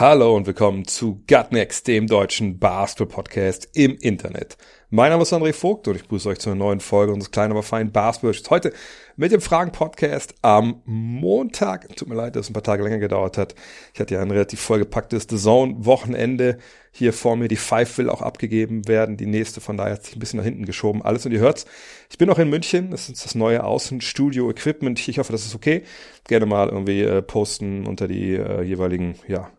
Hallo und willkommen zu Gutnext, dem deutschen Basketball-Podcast im Internet. Mein Name ist André Vogt und ich begrüße euch zu einer neuen Folge unseres kleinen, aber feinen basketball Heute mit dem Fragen-Podcast am Montag. Tut mir leid, dass es ein paar Tage länger gedauert hat. Ich hatte ja ein relativ vollgepacktes The Zone-Wochenende hier vor mir. Die Five will auch abgegeben werden, die nächste, von daher hat sich ein bisschen nach hinten geschoben. Alles und ihr hört's. Ich bin noch in München, das ist das neue Außenstudio-Equipment. Ich hoffe, das ist okay. Gerne mal irgendwie äh, posten unter die äh, jeweiligen, ja,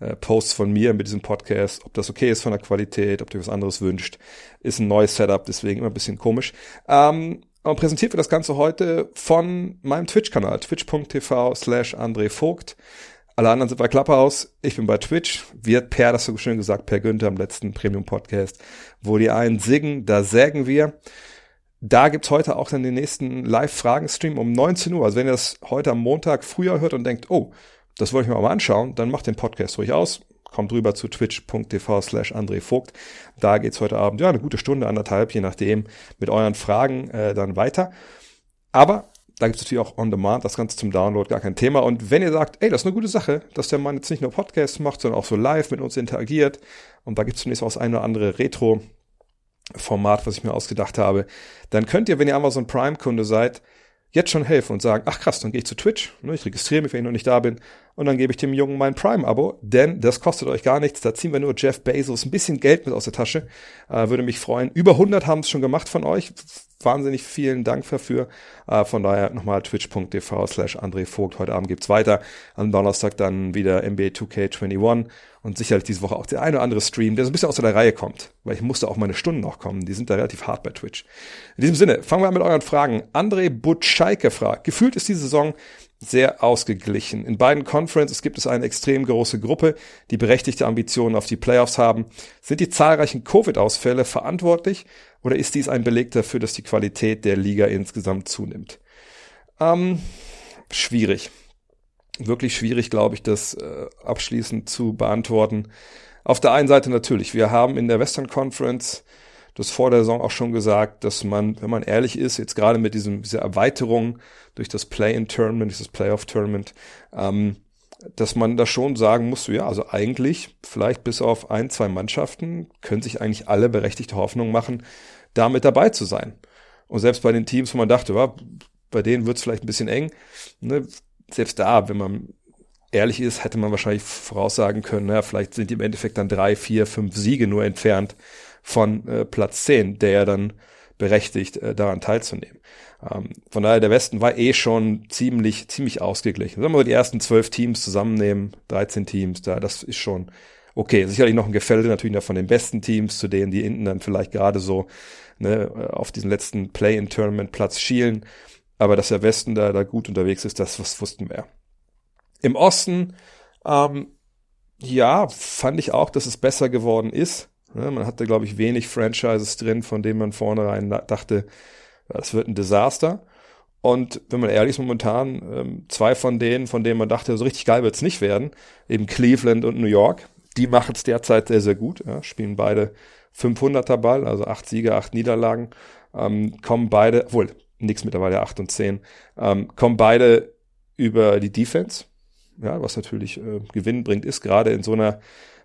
äh, Posts von mir mit diesem Podcast, ob das okay ist von der Qualität, ob ihr was anderes wünscht. Ist ein neues Setup, deswegen immer ein bisschen komisch. Ähm, und präsentiert wird das Ganze heute von meinem Twitch-Kanal, twitch.tv slash André Vogt. Alle anderen sind bei Clubhouse, ich bin bei Twitch. Wird Per, das so schön gesagt, Per Günther im letzten Premium-Podcast, wo die einen singen, da sägen wir. Da gibt's heute auch dann den nächsten Live-Fragen-Stream um 19 Uhr. Also wenn ihr das heute am Montag früher hört und denkt, oh, das wollte ich mir mal anschauen, dann macht den Podcast ruhig aus. Kommt rüber zu twitch.tv slash André Vogt. Da geht's heute Abend, ja, eine gute Stunde, anderthalb, je nachdem, mit euren Fragen äh, dann weiter. Aber da gibt's natürlich auch on demand, das Ganze zum Download, gar kein Thema. Und wenn ihr sagt, ey, das ist eine gute Sache, dass der Mann jetzt nicht nur Podcasts macht, sondern auch so live mit uns interagiert. Und da gibt's zunächst auch das eine oder andere Retro Format, was ich mir ausgedacht habe, dann könnt ihr, wenn ihr Amazon Prime Kunde seid, jetzt schon helfen und sagen, ach krass, dann gehe ich zu Twitch, ne, ich registriere mich, wenn ich noch nicht da bin, und dann gebe ich dem Jungen mein Prime-Abo, denn das kostet euch gar nichts, da ziehen wir nur Jeff Bezos ein bisschen Geld mit aus der Tasche, äh, würde mich freuen. Über 100 haben es schon gemacht von euch, wahnsinnig vielen Dank dafür. Äh, von daher nochmal twitch.tv slash André Vogt. Heute Abend gibt's weiter. Am Donnerstag dann wieder NBA 2K21 und sicherlich diese Woche auch der eine oder andere Stream, der so ein bisschen aus der Reihe kommt, weil ich musste auch meine Stunden noch kommen. Die sind da relativ hart bei Twitch. In diesem Sinne, fangen wir an mit euren Fragen. André Butscheike fragt, gefühlt ist diese Saison sehr ausgeglichen. In beiden Conferences gibt es eine extrem große Gruppe, die berechtigte Ambitionen auf die Playoffs haben. Sind die zahlreichen Covid-Ausfälle verantwortlich oder ist dies ein Beleg dafür, dass die Qualität der Liga insgesamt zunimmt? Ähm, schwierig. Wirklich schwierig, glaube ich, das äh, abschließend zu beantworten. Auf der einen Seite natürlich, wir haben in der Western Conference das vor der Saison auch schon gesagt, dass man, wenn man ehrlich ist, jetzt gerade mit diesem, dieser Erweiterung durch das Play-in-Tournament, dieses Playoff-Tournament, ähm, dass man da schon sagen muss, ja, also eigentlich, vielleicht bis auf ein, zwei Mannschaften, können sich eigentlich alle berechtigte Hoffnung machen, da mit dabei zu sein. Und selbst bei den Teams, wo man dachte, ja, bei denen wird es vielleicht ein bisschen eng, ne, selbst da, wenn man ehrlich ist, hätte man wahrscheinlich voraussagen können, ja, vielleicht sind die im Endeffekt dann drei, vier, fünf Siege nur entfernt von äh, Platz 10, der ja dann berechtigt, äh, daran teilzunehmen. Ähm, von daher, der Westen war eh schon ziemlich, ziemlich ausgeglichen. Wenn wir die ersten zwölf Teams zusammennehmen, 13 Teams, da, das ist schon okay. Sicherlich noch ein Gefälle natürlich noch von den besten Teams, zu denen die hinten dann vielleicht gerade so ne, auf diesen letzten Play-in-Tournament-Platz schielen. Aber dass der Westen da, da gut unterwegs ist, das, das wussten wir. Im Osten, ähm, ja, fand ich auch, dass es besser geworden ist. Man hatte, glaube ich, wenig Franchises drin, von denen man vornherein dachte, das wird ein Desaster. Und wenn man ehrlich ist, momentan ähm, zwei von denen, von denen man dachte, so richtig geil wird's nicht werden, eben Cleveland und New York, die machen es derzeit sehr, sehr gut, ja, spielen beide 500er Ball, also acht Siege, acht Niederlagen, ähm, kommen beide, obwohl, nix mittlerweile acht und zehn, ähm, kommen beide über die Defense, ja, was natürlich äh, Gewinn bringt, ist gerade in so einer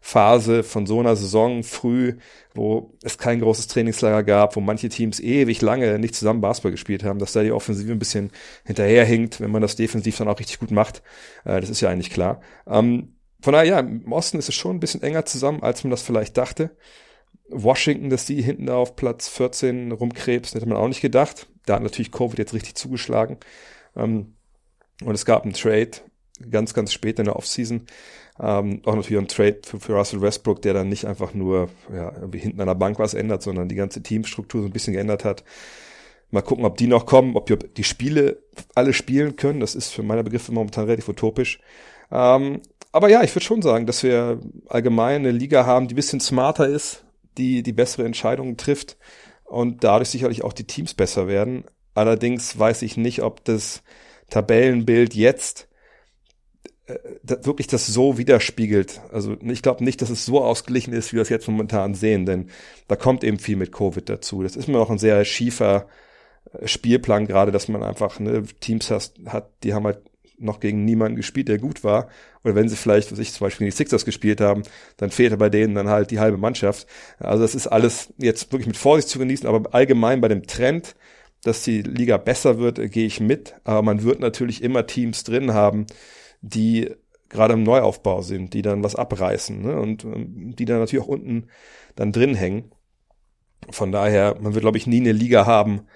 Phase von so einer Saison früh, wo es kein großes Trainingslager gab, wo manche Teams ewig lange nicht zusammen Basketball gespielt haben, dass da die Offensive ein bisschen hinterherhinkt, wenn man das defensiv dann auch richtig gut macht. Äh, das ist ja eigentlich klar. Ähm, von daher, ja, im Osten ist es schon ein bisschen enger zusammen, als man das vielleicht dachte. Washington, dass die hinten da auf Platz 14 rumkrebsen, hätte man auch nicht gedacht. Da hat natürlich Covid jetzt richtig zugeschlagen. Ähm, und es gab einen Trade ganz, ganz spät in der Offseason, ähm, auch natürlich ein Trade für, für, Russell Westbrook, der dann nicht einfach nur ja, irgendwie hinten an der Bank was ändert, sondern die ganze Teamstruktur so ein bisschen geändert hat. Mal gucken, ob die noch kommen, ob die, ob die Spiele alle spielen können. Das ist für meine Begriffe momentan relativ utopisch. Ähm, aber ja, ich würde schon sagen, dass wir allgemein eine Liga haben, die ein bisschen smarter ist, die die bessere Entscheidungen trifft und dadurch sicherlich auch die Teams besser werden. Allerdings weiß ich nicht, ob das Tabellenbild jetzt wirklich das so widerspiegelt. Also ich glaube nicht, dass es so ausgeglichen ist, wie wir es jetzt momentan sehen, denn da kommt eben viel mit Covid dazu. Das ist immer noch ein sehr schiefer äh, Spielplan gerade, dass man einfach ne, Teams hat, hat, die haben halt noch gegen niemanden gespielt, der gut war. Oder wenn sie vielleicht, was ich zum Beispiel die Sixers gespielt haben, dann fehlte bei denen dann halt die halbe Mannschaft. Also das ist alles jetzt wirklich mit Vorsicht zu genießen, aber allgemein bei dem Trend, dass die Liga besser wird, gehe ich mit. Aber man wird natürlich immer Teams drin haben, die gerade im Neuaufbau sind, die dann was abreißen ne? und ähm, die dann natürlich auch unten dann drin hängen. Von daher, man wird, glaube ich, nie eine Liga haben,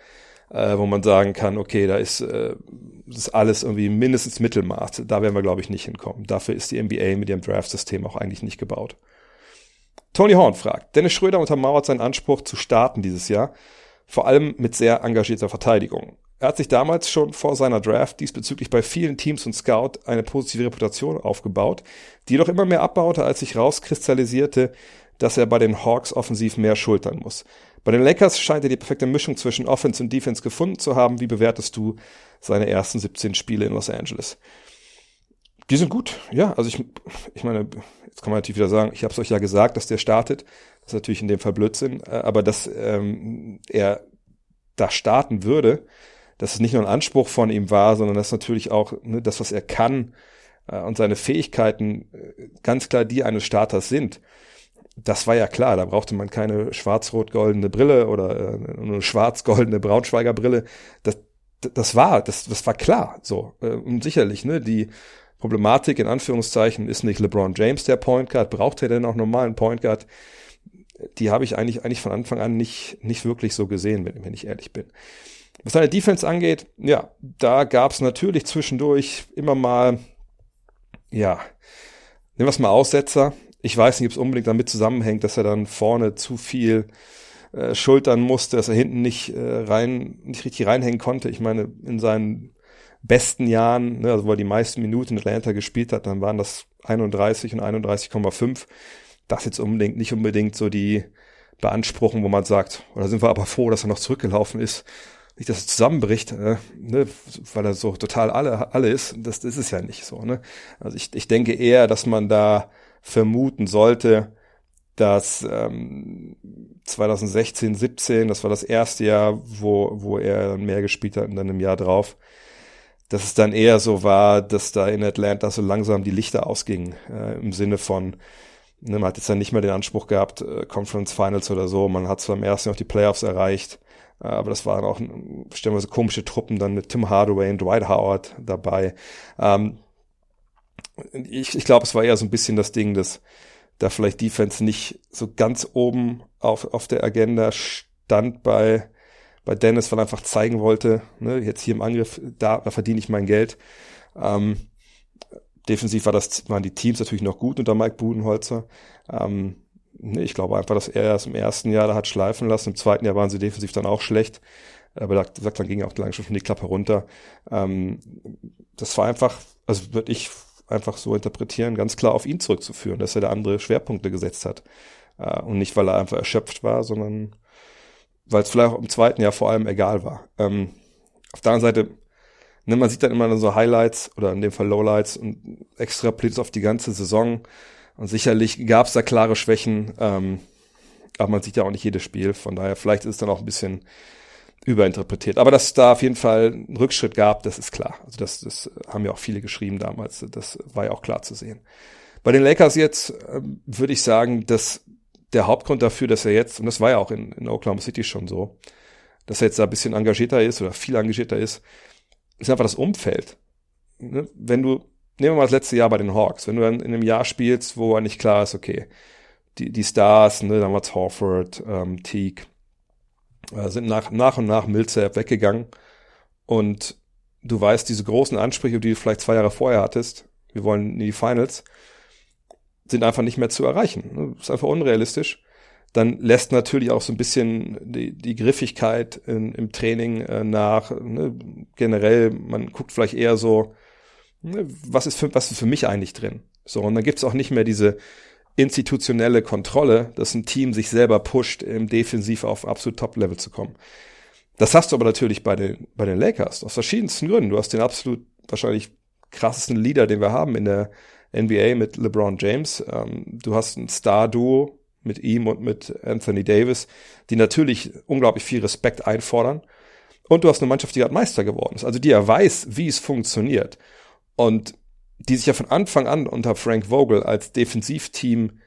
äh, wo man sagen kann, okay, da ist, äh, ist alles irgendwie mindestens Mittelmaß. Da werden wir, glaube ich, nicht hinkommen. Dafür ist die NBA mit ihrem Draft-System auch eigentlich nicht gebaut. Tony Horn fragt, Dennis Schröder untermauert seinen Anspruch zu starten dieses Jahr, vor allem mit sehr engagierter Verteidigung. Er hat sich damals schon vor seiner Draft diesbezüglich bei vielen Teams und Scout eine positive Reputation aufgebaut, die jedoch immer mehr abbaute, als sich rauskristallisierte, dass er bei den Hawks offensiv mehr schultern muss. Bei den Lakers scheint er die perfekte Mischung zwischen Offense und Defense gefunden zu haben. Wie bewertest du seine ersten 17 Spiele in Los Angeles? Die sind gut, ja. Also ich, ich meine, jetzt kann man natürlich wieder sagen, ich habe es euch ja gesagt, dass der startet. Das ist natürlich in dem Fall Blödsinn. Äh, aber dass ähm, er da starten würde, dass es nicht nur ein Anspruch von ihm war, sondern dass natürlich auch ne, das, was er kann äh, und seine Fähigkeiten äh, ganz klar die eines Starters sind das war ja klar, da brauchte man keine schwarz-rot-goldene Brille oder äh, eine schwarz-goldene Braunschweiger Brille. Das, das war, das, das war klar, so. Äh, und sicherlich, ne, die Problematik in Anführungszeichen ist nicht LeBron James der Point Guard, braucht er denn auch normalen Point Guard? Die habe ich eigentlich, eigentlich von Anfang an nicht, nicht wirklich so gesehen, wenn, wenn ich ehrlich bin. Was seine Defense angeht, ja, da gab es natürlich zwischendurch immer mal, ja, nehmen wir es mal Aussetzer, ich weiß nicht, ob es unbedingt damit zusammenhängt, dass er dann vorne zu viel äh, schultern musste, dass er hinten nicht äh, rein, nicht richtig reinhängen konnte. Ich meine, in seinen besten Jahren, ne, also wo er die meisten Minuten in Atlanta gespielt hat, dann waren das 31 und 31,5. Das jetzt unbedingt nicht unbedingt so die Beanspruchung, wo man sagt, oder sind wir aber froh, dass er noch zurückgelaufen ist. Nicht, dass er zusammenbricht, äh, ne, weil er so total alle, alle ist. Das, das ist es ja nicht so. Ne? Also ich, ich denke eher, dass man da vermuten sollte, dass ähm, 2016, 17, das war das erste Jahr, wo, wo er mehr gespielt hat und dann im Jahr drauf, dass es dann eher so war, dass da in Atlanta so langsam die Lichter ausgingen, äh, im Sinne von, ne, man hat jetzt dann nicht mehr den Anspruch gehabt, äh, Conference Finals oder so, man hat zwar im ersten auch die Playoffs erreicht, aber das waren auch stellenweise komische Truppen dann mit Tim Hardaway und Dwight Howard dabei. Ähm, ich, ich glaube, es war eher so ein bisschen das Ding, dass da vielleicht Defense nicht so ganz oben auf, auf der Agenda stand bei, bei Dennis, weil er einfach zeigen wollte, ne, jetzt hier im Angriff, da, da verdiene ich mein Geld. Ähm, defensiv war das, waren die Teams natürlich noch gut unter Mike Budenholzer. Ähm, ich glaube einfach, dass er erst im ersten Jahr da hat schleifen lassen, im zweiten Jahr waren sie defensiv dann auch schlecht. Aber da, sagt, dann ging auch langsam schon die Klappe runter. Ähm, das war einfach, also würde ich einfach so interpretieren, ganz klar auf ihn zurückzuführen, dass er da andere Schwerpunkte gesetzt hat. Äh, und nicht, weil er einfach erschöpft war, sondern weil es vielleicht auch im zweiten Jahr vor allem egal war. Ähm, auf der anderen Seite, ne, man sieht dann immer so Highlights oder in dem Fall Lowlights und extrapoliert auf die ganze Saison. Und sicherlich gab es da klare Schwächen, ähm, aber man sieht ja auch nicht jedes Spiel. Von daher, vielleicht ist es dann auch ein bisschen überinterpretiert. Aber dass es da auf jeden Fall einen Rückschritt gab, das ist klar. Also das, das haben ja auch viele geschrieben damals. Das war ja auch klar zu sehen. Bei den Lakers jetzt äh, würde ich sagen, dass der Hauptgrund dafür, dass er jetzt, und das war ja auch in, in Oklahoma City schon so, dass er jetzt da ein bisschen engagierter ist oder viel engagierter ist, ist einfach das Umfeld. Ne? Wenn du, nehmen wir mal das letzte Jahr bei den Hawks, wenn du dann in einem Jahr spielst, wo eigentlich klar ist, okay, die, die Stars, ne, damals Horford, ähm, Teague, äh, sind nach, nach und nach Millsap weggegangen. Und du weißt, diese großen Ansprüche, die du vielleicht zwei Jahre vorher hattest, wir wollen in die Finals, sind einfach nicht mehr zu erreichen. Ne? ist einfach unrealistisch. Dann lässt natürlich auch so ein bisschen die, die Griffigkeit in, im Training äh, nach. Ne? Generell, man guckt vielleicht eher so? Was ist für, was ist für mich eigentlich drin? So, und dann gibt's auch nicht mehr diese institutionelle Kontrolle, dass ein Team sich selber pusht, im Defensiv auf absolut Top-Level zu kommen. Das hast du aber natürlich bei den, bei den Lakers, aus verschiedensten Gründen. Du hast den absolut wahrscheinlich krassesten Leader, den wir haben in der NBA mit LeBron James. Ähm, du hast ein Star-Duo mit ihm und mit Anthony Davis, die natürlich unglaublich viel Respekt einfordern. Und du hast eine Mannschaft, die gerade Meister geworden ist, also die ja weiß, wie es funktioniert. Und die sich ja von Anfang an unter Frank Vogel als Defensivteam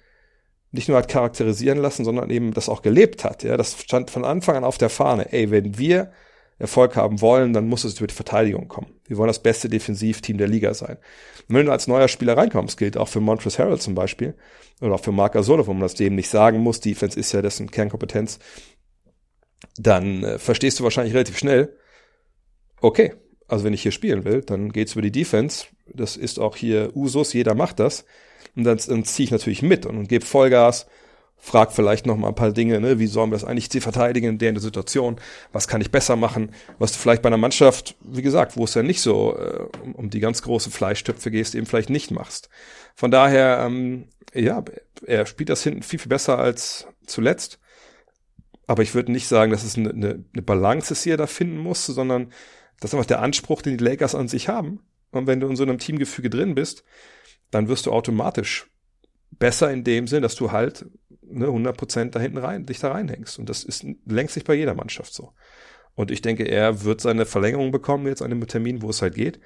nicht nur hat charakterisieren lassen, sondern eben das auch gelebt hat. Ja, das stand von Anfang an auf der Fahne. Ey, wenn wir Erfolg haben wollen, dann muss es über die Verteidigung kommen. Wir wollen das beste Defensivteam der Liga sein. Und wenn du als neuer Spieler reinkommst, gilt auch für Montrezl Harrell zum Beispiel, oder auch für Marc Gasol, wo man das dem nicht sagen muss, Defense ist ja dessen Kernkompetenz, dann äh, verstehst du wahrscheinlich relativ schnell, okay, also wenn ich hier spielen will, dann geht's über die Defense. Das ist auch hier Usus, jeder macht das. Und dann, dann ziehe ich natürlich mit und, und gebe Vollgas, frag vielleicht noch mal ein paar Dinge, ne? wie sollen wir das eigentlich verteidigen in der, der Situation, was kann ich besser machen, was du vielleicht bei einer Mannschaft, wie gesagt, wo es ja nicht so äh, um, die ganz große Fleischtöpfe gehst, eben vielleicht nicht machst. Von daher, ähm, ja, er spielt das hinten viel, viel besser als zuletzt. Aber ich würde nicht sagen, dass es eine, eine, eine Balance ist, die er da finden muss, sondern das ist einfach der Anspruch, den die Lakers an sich haben. Und wenn du in so einem Teamgefüge drin bist, dann wirst du automatisch besser in dem Sinn, dass du halt ne, 100% da hinten rein, dich da reinhängst. Und das ist längst nicht bei jeder Mannschaft so. Und ich denke, er wird seine Verlängerung bekommen jetzt an dem Termin, wo es halt geht.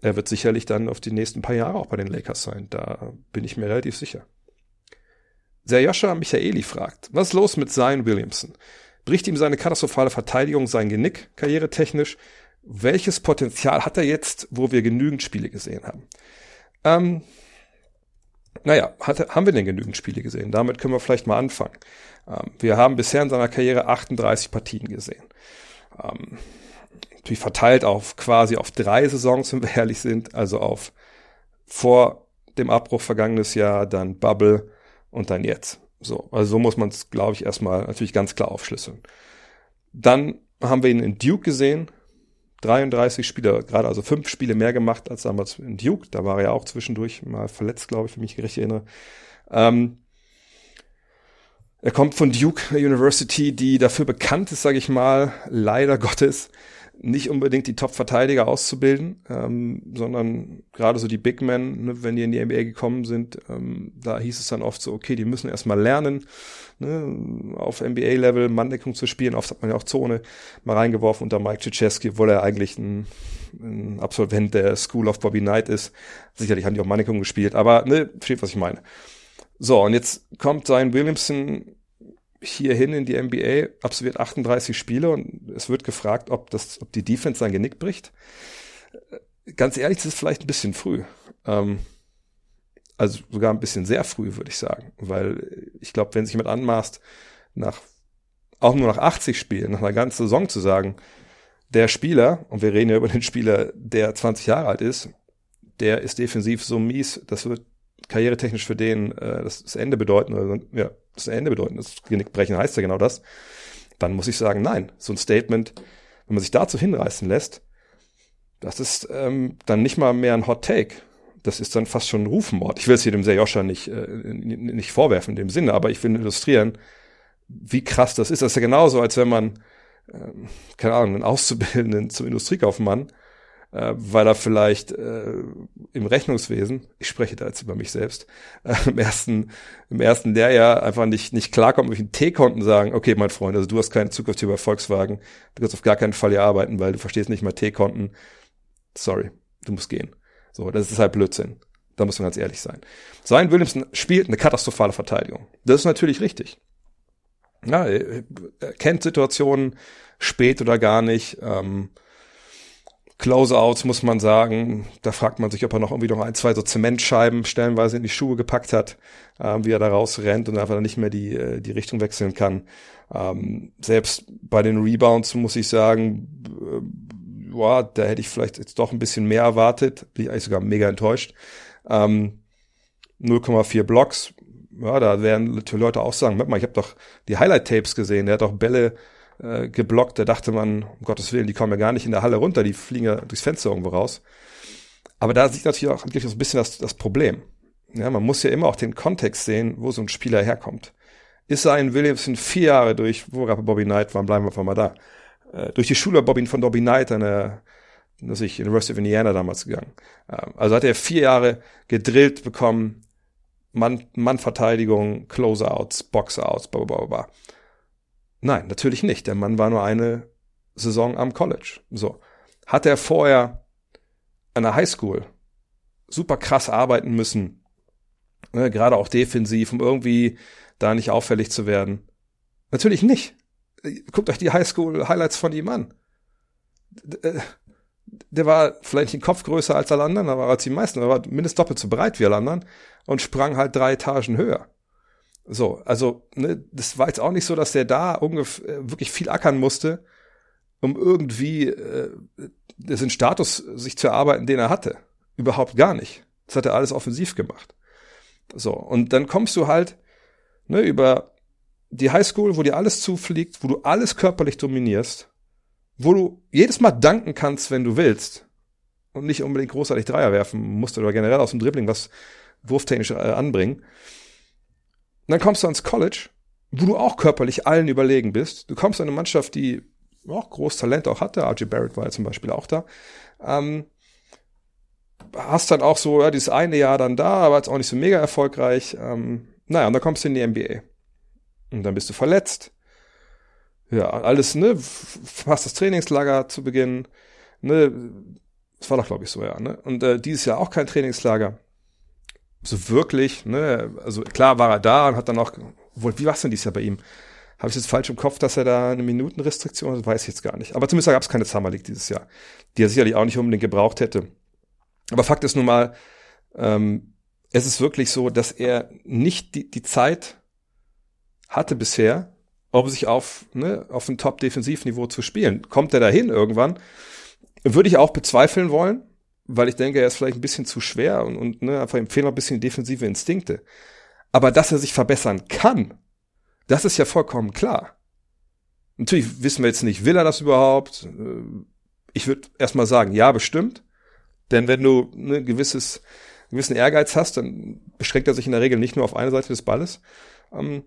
Er wird sicherlich dann auf die nächsten paar Jahre auch bei den Lakers sein. Da bin ich mir relativ sicher. Serjoscha Michaeli fragt, was ist los mit Zion Williamson? Bricht ihm seine katastrophale Verteidigung sein Genick, karrieretechnisch? Welches Potenzial hat er jetzt, wo wir genügend Spiele gesehen haben? Ähm, naja, hat, haben wir denn genügend Spiele gesehen? Damit können wir vielleicht mal anfangen. Ähm, wir haben bisher in seiner Karriere 38 Partien gesehen. Ähm, natürlich verteilt auf quasi auf drei Saisons, wenn wir ehrlich sind, also auf vor dem Abbruch vergangenes Jahr, dann Bubble und dann jetzt. So, also so muss man es, glaube ich, erstmal natürlich ganz klar aufschlüsseln. Dann haben wir ihn in Duke gesehen, 33 Spiele, gerade also fünf Spiele mehr gemacht als damals in Duke. Da war er ja auch zwischendurch mal verletzt, glaube ich, wenn ich mich richtig erinnere. Ähm, er kommt von Duke University, die dafür bekannt ist, sage ich mal, leider Gottes, nicht unbedingt die Top-Verteidiger auszubilden, ähm, sondern gerade so die Big Men, ne, wenn die in die NBA gekommen sind, ähm, da hieß es dann oft so, okay, die müssen erstmal lernen, ne, auf NBA-Level Manndeckung zu spielen. Oft hat man ja auch Zone mal reingeworfen unter Mike Krzyzewski, obwohl er eigentlich ein, ein Absolvent der School of Bobby Knight ist. Sicherlich haben die auch Manndeckung gespielt, aber ne, versteht, was ich meine. So, und jetzt kommt sein Williamson hierhin in die NBA, absolviert 38 Spiele und es wird gefragt, ob das, ob die Defense sein Genick bricht. Ganz ehrlich, das ist vielleicht ein bisschen früh. Ähm, also sogar ein bisschen sehr früh, würde ich sagen. Weil ich glaube, wenn sich jemand anmaßt, nach auch nur nach 80 Spielen, nach einer ganzen Saison zu sagen, der Spieler, und wir reden ja über den Spieler, der 20 Jahre alt ist, der ist defensiv so mies, das wird karrieretechnisch für den äh, das, das Ende bedeuten, oder ja, das Ende bedeuten, das Genickbrechen heißt ja genau das, dann muss ich sagen, nein. So ein Statement, wenn man sich dazu hinreißen lässt, das ist ähm, dann nicht mal mehr ein Hot Take. Das ist dann fast schon ein Rufmord. Ich will es hier dem Serjoscha nicht, äh, nicht vorwerfen in dem Sinne, aber ich will illustrieren, wie krass das ist. Das ist ja genauso, als wenn man, ähm, keine Ahnung, einen Auszubildenden zum Industriekaufmann äh, weil er vielleicht äh, im Rechnungswesen, ich spreche da jetzt über mich selbst, äh, im ersten im ersten Lehrjahr einfach nicht nicht klarkommt mit den T-Konten sagen, okay, mein Freund, also du hast keine Zukunft hier bei Volkswagen, du kannst auf gar keinen Fall hier arbeiten, weil du verstehst nicht mal T-Konten. Sorry, du musst gehen. So, das ist halt Blödsinn. Da muss man ganz ehrlich sein. Sein Williamson spielt eine katastrophale Verteidigung. Das ist natürlich richtig. Ja, er kennt Situationen spät oder gar nicht. Ähm, Closeouts muss man sagen. Da fragt man sich, ob er noch irgendwie noch ein, zwei so Zementscheiben stellenweise in die Schuhe gepackt hat, ähm, wie er da rausrennt und einfach nicht mehr die, äh, die Richtung wechseln kann. Ähm, selbst bei den Rebounds muss ich sagen, äh, boah, da hätte ich vielleicht jetzt doch ein bisschen mehr erwartet. Bin ich eigentlich sogar mega enttäuscht. Ähm, 0,4 Blocks. Ja, da werden die Leute auch sagen, mal, ich habe doch die Highlight-Tapes gesehen, der hat doch Bälle äh, geblockt. Da dachte man, um Gottes Willen, die kommen ja gar nicht in der Halle runter, die fliegen ja durchs Fenster irgendwo raus. Aber da sieht natürlich auch, natürlich auch ein bisschen das, das Problem. ja, man muss ja immer auch den Kontext sehen, wo so ein Spieler herkommt. Ist ein Williamson vier Jahre durch, wo Bobby Knight war, bleiben wir einfach mal da, äh, durch die Schule Bobby, von Bobby Knight an der dass ich University of Indiana damals gegangen. Ähm, also hat er vier Jahre gedrillt bekommen, Mann, Mannverteidigung, Closeouts, Boxouts, bla, bla, bla. Nein, natürlich nicht. Der Mann war nur eine Saison am College. So. Hat er vorher an der Highschool super krass arbeiten müssen, ne, gerade auch defensiv, um irgendwie da nicht auffällig zu werden? Natürlich nicht. Guckt euch die Highschool-Highlights von ihm an. Äh, der war vielleicht den Kopf größer als alle anderen, aber als die meisten, er war mindestens doppelt so breit wie alle anderen und sprang halt drei Etagen höher. So, also ne, das war jetzt auch nicht so, dass der da ungefähr äh, wirklich viel ackern musste, um irgendwie äh, den Status sich zu erarbeiten, den er hatte. Überhaupt gar nicht. Das hat er alles offensiv gemacht. So, und dann kommst du halt ne, über die Highschool, wo dir alles zufliegt, wo du alles körperlich dominierst, wo du jedes Mal danken kannst, wenn du willst und nicht unbedingt großartig Dreier werfen musst oder generell aus dem Dribbling was wurftechnisch äh, anbringen. Und dann kommst du ans College, wo du auch körperlich allen überlegen bist. Du kommst an eine Mannschaft, die auch groß Talent auch hatte. RJ Barrett war ja zum Beispiel auch da. Ähm, hast dann auch so, ja, dieses eine Jahr dann da, aber jetzt auch nicht so mega erfolgreich. Ähm, naja, und dann kommst du in die NBA. Und dann bist du verletzt. Ja, alles, ne, fast das Trainingslager zu Beginn, ne, das war doch, glaube ich, so, ja, ne? Und äh, dieses Jahr auch kein Trainingslager. So wirklich, ne, also klar war er da und hat dann auch, wohl, wie war es denn dieses Jahr bei ihm? Habe ich jetzt falsch im Kopf, dass er da eine Minutenrestriktion hat? Weiß ich jetzt gar nicht. Aber zumindest gab es keine Summer League dieses Jahr, die er sicherlich auch nicht unbedingt gebraucht hätte. Aber Fakt ist nun mal, ähm, es ist wirklich so, dass er nicht die, die Zeit hatte bisher, um sich auf, ne, auf ein Top-Defensivniveau zu spielen. Kommt er dahin irgendwann? Würde ich auch bezweifeln wollen, weil ich denke, er ist vielleicht ein bisschen zu schwer und, und ne, einfach empfehlen ein bisschen defensive Instinkte. Aber dass er sich verbessern kann, das ist ja vollkommen klar. Natürlich wissen wir jetzt nicht, will er das überhaupt? Ich würde erstmal sagen, ja, bestimmt. Denn wenn du ne, gewisses, gewissen Ehrgeiz hast, dann beschränkt er sich in der Regel nicht nur auf eine Seite des Balles. Ähm,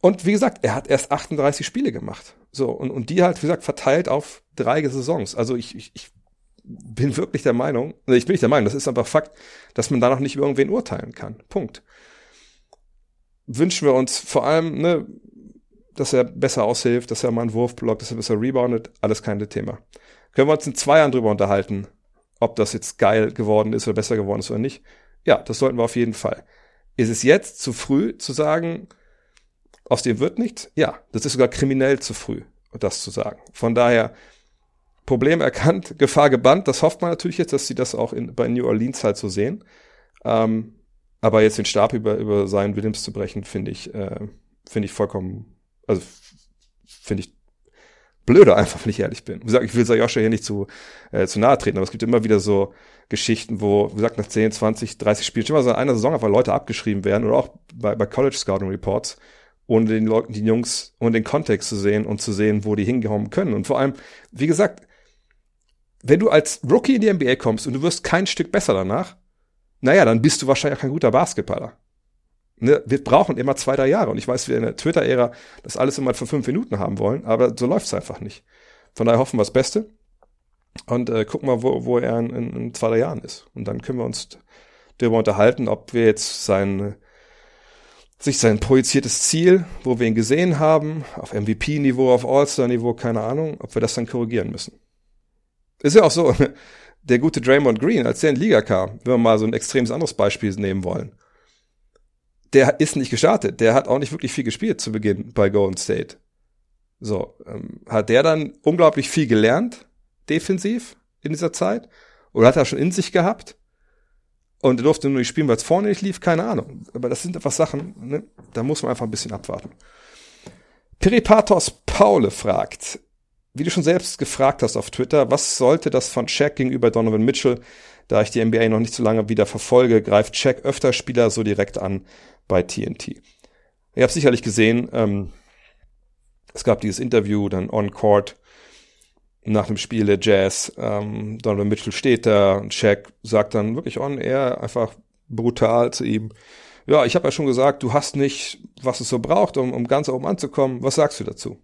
und wie gesagt, er hat erst 38 Spiele gemacht. So, und, und die halt, wie gesagt, verteilt auf drei Saisons. Also ich, ich, ich bin wirklich der Meinung, ich bin nicht der Meinung, das ist einfach Fakt, dass man da noch nicht über irgendwen urteilen kann. Punkt. Wünschen wir uns vor allem, ne, dass er besser aushilft, dass er mal einen Wurf blockt, dass er besser reboundet, alles kein Thema. Können wir uns in zwei Jahren drüber unterhalten, ob das jetzt geil geworden ist oder besser geworden ist oder nicht? Ja, das sollten wir auf jeden Fall. Ist es jetzt zu früh zu sagen, aus dem wird nichts? Ja, das ist sogar kriminell zu früh, das zu sagen. Von daher, Problem erkannt, Gefahr gebannt. Das hofft man natürlich jetzt, dass sie das auch in, bei New Orleans halt so sehen. Ähm, aber jetzt den Stab über, über seinen Williams zu brechen, finde ich, äh, finde ich vollkommen, also finde ich blöder einfach, wenn ich ehrlich bin. Wie gesagt, ich will Sayosha hier nicht zu, äh, zu nahe treten, aber es gibt immer wieder so Geschichten, wo, wie gesagt, nach 10, 20, 30 Spielen schon mal so in einer Saison einfach Leute abgeschrieben werden oder auch bei, bei College Scouting Reports, ohne den Leuten, die Jungs, ohne den Kontext zu sehen und zu sehen, wo die hingehauen können. Und vor allem, wie gesagt, wenn du als Rookie in die NBA kommst und du wirst kein Stück besser danach, naja, dann bist du wahrscheinlich auch kein guter Basketballer. Ne, wir brauchen immer zwei, drei Jahre. Und ich weiß, wir in der Twitter-Ära das alles immer für fünf Minuten haben wollen, aber so läuft's einfach nicht. Von daher hoffen wir das Beste und äh, gucken mal, wo, wo er in, in, zwei, drei Jahren ist. Und dann können wir uns darüber unterhalten, ob wir jetzt sein sich sein projiziertes Ziel, wo wir ihn gesehen haben, auf MVP-Niveau, auf All-Star-Niveau, keine Ahnung, ob wir das dann korrigieren müssen. Ist ja auch so, der gute Draymond Green, als der in die Liga kam, wenn wir mal so ein extremes anderes Beispiel nehmen wollen, der ist nicht gestartet, der hat auch nicht wirklich viel gespielt zu Beginn bei Golden State. So, ähm, hat der dann unglaublich viel gelernt, defensiv, in dieser Zeit? Oder hat er schon in sich gehabt? Und er durfte nur nicht spielen, weil es vorne nicht lief, keine Ahnung. Aber das sind einfach Sachen, ne? da muss man einfach ein bisschen abwarten. Peripatos Paule fragt, wie du schon selbst gefragt hast auf Twitter, was sollte das von Shaq gegenüber Donovan Mitchell, da ich die NBA noch nicht so lange wieder verfolge, greift Shaq öfter Spieler so direkt an bei TNT. Ihr habt sicherlich gesehen, ähm, es gab dieses Interview dann on Court nach dem Spiel der Jazz, ähm, Donovan Mitchell steht da und Shaq sagt dann wirklich on air einfach, brutal zu ihm. Ja, ich habe ja schon gesagt, du hast nicht, was es so braucht, um, um ganz oben anzukommen. Was sagst du dazu?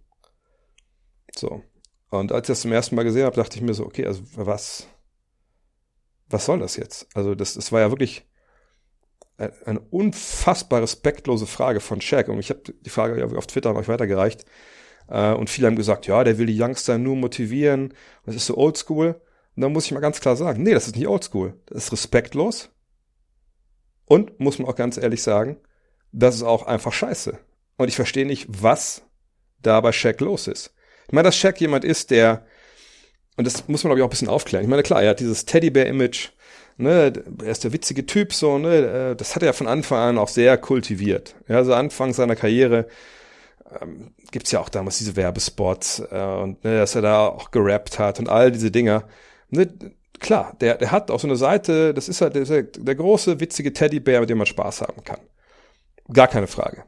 So. Und als ich das zum ersten Mal gesehen habe, dachte ich mir so, okay, also was, was soll das jetzt? Also das, das war ja wirklich eine unfassbar respektlose Frage von Shaq. Und ich habe die Frage ja auf Twitter an euch weitergereicht. Äh, und viele haben gesagt, ja, der will die Youngster nur motivieren. Das ist so oldschool. Und dann muss ich mal ganz klar sagen, nee, das ist nicht oldschool. Das ist respektlos. Und, muss man auch ganz ehrlich sagen, das ist auch einfach scheiße. Und ich verstehe nicht, was da bei Shaq los ist. Ich meine, dass Shaq jemand ist, der, und das muss man glaube ich auch ein bisschen aufklären. Ich meine, klar, er hat dieses Teddybär-Image, ne, er ist der witzige Typ, so, ne, äh, das hat er von Anfang an auch sehr kultiviert. Ja, also Anfang seiner Karriere ähm, gibt's ja auch damals diese Werbespots äh, und ne, dass er da auch gerappt hat und all diese Dinger. Ne, klar, der, der hat auch so eine Seite, das ist halt der, der große, witzige Teddybär, mit dem man Spaß haben kann. Gar keine Frage.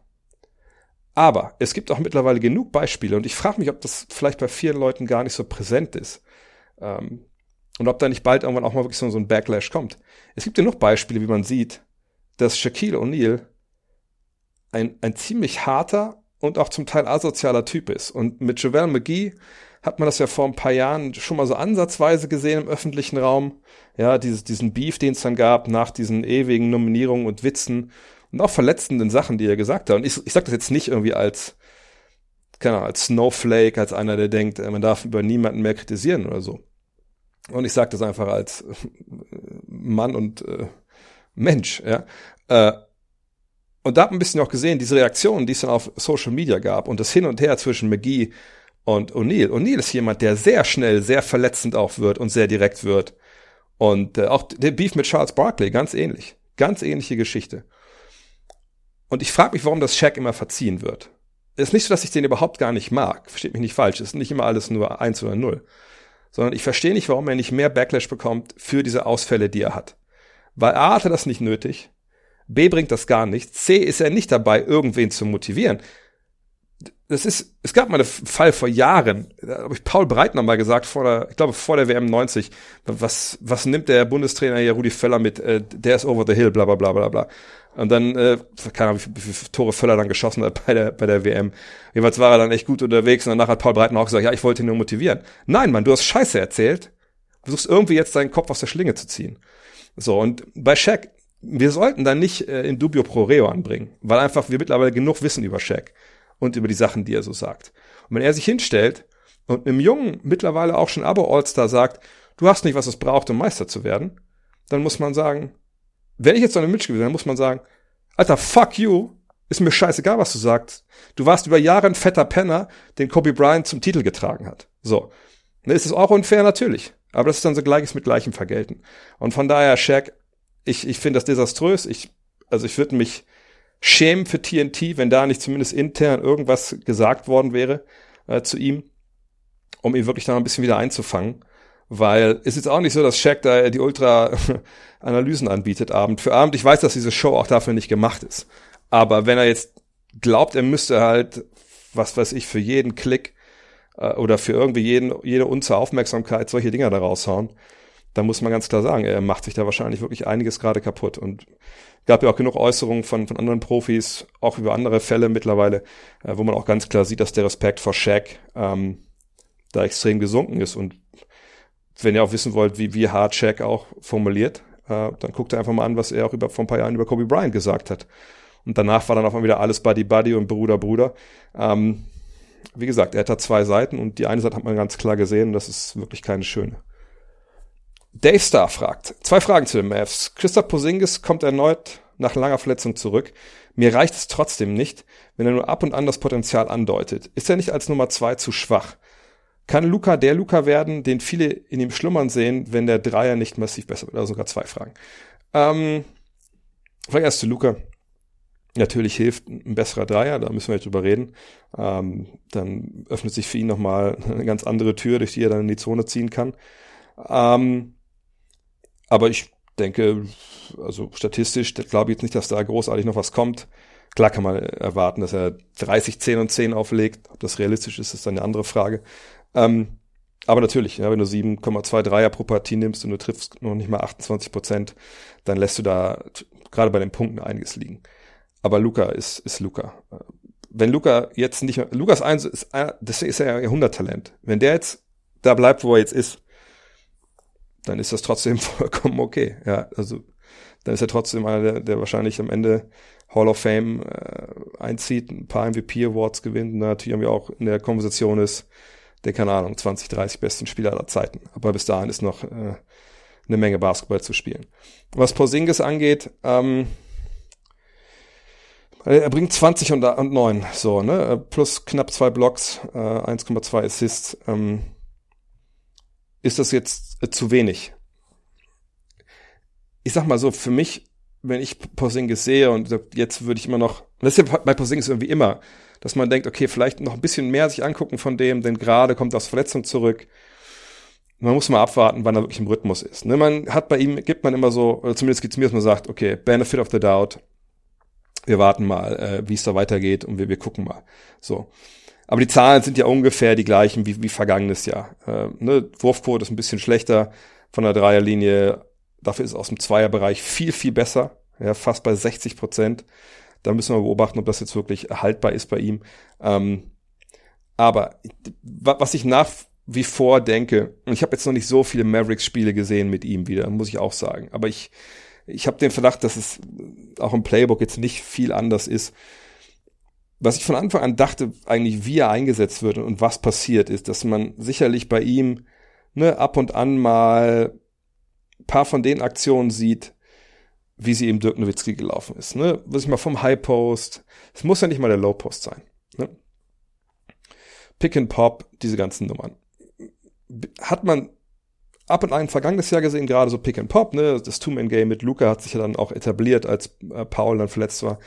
Aber es gibt auch mittlerweile genug Beispiele und ich frage mich, ob das vielleicht bei vielen Leuten gar nicht so präsent ist. Ähm, und ob da nicht bald irgendwann auch mal wirklich so, so ein Backlash kommt. Es gibt genug Beispiele, wie man sieht, dass Shaquille O'Neal ein, ein ziemlich harter und auch zum Teil asozialer Typ ist. Und mit Javel McGee hat man das ja vor ein paar Jahren schon mal so ansatzweise gesehen im öffentlichen Raum. Ja, dieses, diesen Beef, den es dann gab nach diesen ewigen Nominierungen und Witzen und auch verletzenden Sachen, die er gesagt hat. Und ich, ich sage das jetzt nicht irgendwie als, keine Ahnung, als Snowflake, als einer, der denkt, man darf über niemanden mehr kritisieren oder so. Und ich sage das einfach als Mann und äh, Mensch, ja. Äh, und da hat man ein bisschen auch gesehen, diese Reaktionen, die es dann auf Social Media gab und das Hin und Her zwischen McGee und O'Neill. O'Neill ist jemand, der sehr schnell, sehr verletzend auch wird und sehr direkt wird. Und äh, auch der Beef mit Charles Barkley, ganz ähnlich. Ganz ähnliche Geschichte. Und ich frage mich, warum das Shaq immer verziehen wird. Es ist nicht so, dass ich den überhaupt gar nicht mag. Versteht mich nicht falsch. Es ist nicht immer alles nur eins oder null. Sondern ich verstehe nicht, warum er nicht mehr Backlash bekommt für diese Ausfälle, die er hat. Weil A hatte das nicht nötig. B bringt das gar nichts. C ist er nicht dabei, irgendwen zu motivieren. Das ist, es gab mal einen Fall vor Jahren, da habe ich Paul Breitner mal gesagt, vor der, ich glaube vor der WM 90, was, was nimmt der Bundestrainer hier Rudi Völler mit, äh, der ist over the hill, bla bla bla bla bla. Und dann, äh, keine Ahnung, wie viele Tore Völler dann geschossen hat bei der, bei der WM. Jedenfalls war er dann echt gut unterwegs und danach hat Paul Breitner auch gesagt, ja, ich wollte ihn nur motivieren. Nein, Mann, du hast Scheiße erzählt, versuchst irgendwie jetzt deinen Kopf aus der Schlinge zu ziehen. So, und bei Shaq, wir sollten dann nicht äh, in dubio pro reo anbringen, weil einfach wir mittlerweile genug wissen über Shaq und über die Sachen, die er so sagt. Und wenn er sich hinstellt und einem Jungen mittlerweile auch schon Abo All-Star sagt, du hast nicht, was es braucht, um Meister zu werden, dann muss man sagen, wenn ich jetzt so eine Mitch gewesen dann muss man sagen, Alter, fuck you, ist mir scheißegal, was du sagst. Du warst über Jahre ein fetter Penner, den Kobe Bryant zum Titel getragen hat. So. Ne, ist es auch unfair? Natürlich. Aber das ist dann so gleiches mit gleichem Vergelten. Und von daher, Shaq, ich, ich finde das desaströs. Ich, also ich würde mich schämen für TNT, wenn da nicht zumindest intern irgendwas gesagt worden wäre äh, zu ihm, um ihn wirklich da ein bisschen wieder einzufangen. Weil es ist auch nicht so, dass Shaq da die Ultra-Analysen anbietet, Abend für Abend. Ich weiß, dass diese Show auch dafür nicht gemacht ist. Aber wenn er jetzt glaubt, er müsste halt, was weiß ich, für jeden Klick äh, oder für irgendwie jeden, jede Unzahl Aufmerksamkeit solche Dinger da raushauen, da muss man ganz klar sagen, er macht sich da wahrscheinlich wirklich einiges gerade kaputt. Und gab ja auch genug Äußerungen von, von anderen Profis, auch über andere Fälle mittlerweile, äh, wo man auch ganz klar sieht, dass der Respekt vor Shaq ähm, da extrem gesunken ist. Und wenn ihr auch wissen wollt, wie, wie hart Shaq auch formuliert, äh, dann guckt ihr einfach mal an, was er auch über, vor ein paar Jahren über Kobe Bryant gesagt hat. Und danach war dann auch mal wieder alles Buddy Buddy und Bruder Bruder. Ähm, wie gesagt, er hat da zwei Seiten und die eine Seite hat man ganz klar gesehen, das ist wirklich keine schöne. Dave Star fragt, zwei Fragen zu den Mavs. Christoph Posingis kommt erneut nach langer Verletzung zurück. Mir reicht es trotzdem nicht, wenn er nur ab und an das Potenzial andeutet. Ist er nicht als Nummer zwei zu schwach? Kann Luca der Luca werden, den viele in ihm schlummern sehen, wenn der Dreier nicht massiv besser wird? Also sogar zwei Fragen. Ähm, vielleicht erst zu Luca. Natürlich hilft ein besserer Dreier, da müssen wir jetzt drüber reden. Ähm, dann öffnet sich für ihn nochmal eine ganz andere Tür, durch die er dann in die Zone ziehen kann. Ähm, aber ich denke, also statistisch glaube ich jetzt nicht, dass da großartig noch was kommt. Klar kann man erwarten, dass er 30, 10 und 10 auflegt. Ob das realistisch ist, ist eine andere Frage. Ähm, aber natürlich, ja, wenn du 7,2 Dreier pro Partie nimmst und du triffst noch nicht mal 28 Prozent, dann lässt du da gerade bei den Punkten einiges liegen. Aber Luca ist, ist Luca. Wenn Luca jetzt nicht mehr, Lukas 1 ist, das ist ja Jahrhunderttalent. Wenn der jetzt da bleibt, wo er jetzt ist, dann ist das trotzdem vollkommen okay. Ja, also dann ist er trotzdem einer, der, der wahrscheinlich am Ende Hall of Fame äh, einzieht, ein paar MVP Awards gewinnt und natürlich irgendwie auch in der Konversation ist, der keine Ahnung 20, 30 besten Spieler aller Zeiten. Aber bis dahin ist noch äh, eine Menge Basketball zu spielen. Was Porzingis angeht, ähm, er bringt 20 und, und 9, so, ne? Plus knapp zwei Blocks, äh, 1,2 Assists. Ähm, ist das jetzt äh, zu wenig? Ich sag mal so, für mich, wenn ich Porzingis sehe und jetzt würde ich immer noch, das ist ja bei Porzingis irgendwie immer, dass man denkt, okay, vielleicht noch ein bisschen mehr sich angucken von dem, denn gerade kommt aus Verletzung zurück man muss mal abwarten, wann er wirklich im Rhythmus ist. Ne, man hat bei ihm, gibt man immer so, oder zumindest gibt es mir, dass man sagt, okay, Benefit of the Doubt, wir warten mal, äh, wie es da weitergeht und wir, wir gucken mal. So. Aber die Zahlen sind ja ungefähr die gleichen wie, wie vergangenes Jahr. Äh, ne, Wurfquote ist ein bisschen schlechter von der Dreierlinie. Dafür ist aus dem Zweierbereich viel, viel besser. Ja, fast bei 60 Prozent. Da müssen wir beobachten, ob das jetzt wirklich haltbar ist bei ihm. Ähm, aber was ich nach wie vor denke, und ich habe jetzt noch nicht so viele Mavericks-Spiele gesehen mit ihm wieder, muss ich auch sagen, aber ich, ich habe den Verdacht, dass es auch im Playbook jetzt nicht viel anders ist. Was ich von Anfang an dachte, eigentlich wie er eingesetzt wird und was passiert, ist, dass man sicherlich bei ihm ne, ab und an mal paar von den Aktionen sieht, wie sie eben Dirk Nowitzki gelaufen ist. Ne? Was ich mal vom High Post, es muss ja nicht mal der Low Post sein. Ne? Pick and Pop, diese ganzen Nummern hat man ab und an vergangenes Jahr gesehen, gerade so Pick and Pop, ne, das Two-Man-Game mit Luca hat sich ja dann auch etabliert, als äh, Paul dann verletzt war.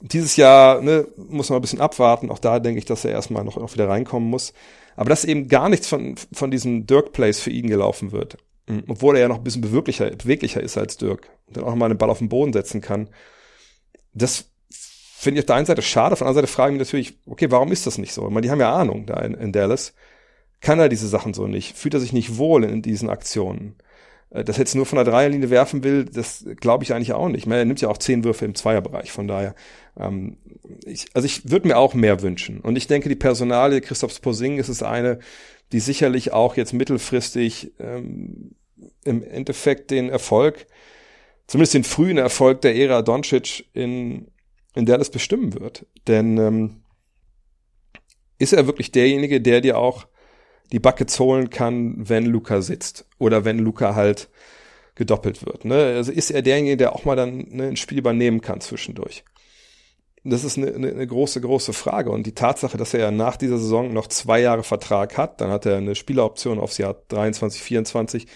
Dieses Jahr ne, muss man ein bisschen abwarten. Auch da denke ich, dass er erstmal noch, noch wieder reinkommen muss. Aber dass eben gar nichts von, von diesen Dirk-Plays für ihn gelaufen wird. Mhm. Obwohl er ja noch ein bisschen beweglicher, beweglicher ist als Dirk. Und dann auch mal einen Ball auf den Boden setzen kann. Das finde ich auf der einen Seite schade. Auf der anderen Seite frage ich mich natürlich, okay, warum ist das nicht so? Ich meine, die haben ja Ahnung da in, in Dallas kann er diese Sachen so nicht, fühlt er sich nicht wohl in diesen Aktionen. Äh, dass er jetzt nur von der Dreierlinie werfen will, das glaube ich eigentlich auch nicht. Ich meine, er nimmt ja auch zehn Würfe im Zweierbereich, von daher. Ähm, ich, also ich würde mir auch mehr wünschen. Und ich denke, die Personale Christoph Posing ist es eine, die sicherlich auch jetzt mittelfristig ähm, im Endeffekt den Erfolg, zumindest den frühen Erfolg der Ära Doncic in, in der das bestimmen wird. Denn ähm, ist er wirklich derjenige, der dir auch die Buckets holen kann, wenn Luca sitzt oder wenn Luca halt gedoppelt wird. Ne? Also ist er derjenige, der auch mal dann ne, ein Spiel übernehmen kann zwischendurch. Das ist eine, eine, eine große, große Frage. Und die Tatsache, dass er ja nach dieser Saison noch zwei Jahre Vertrag hat, dann hat er eine Spieleroption aufs Jahr 23, 24,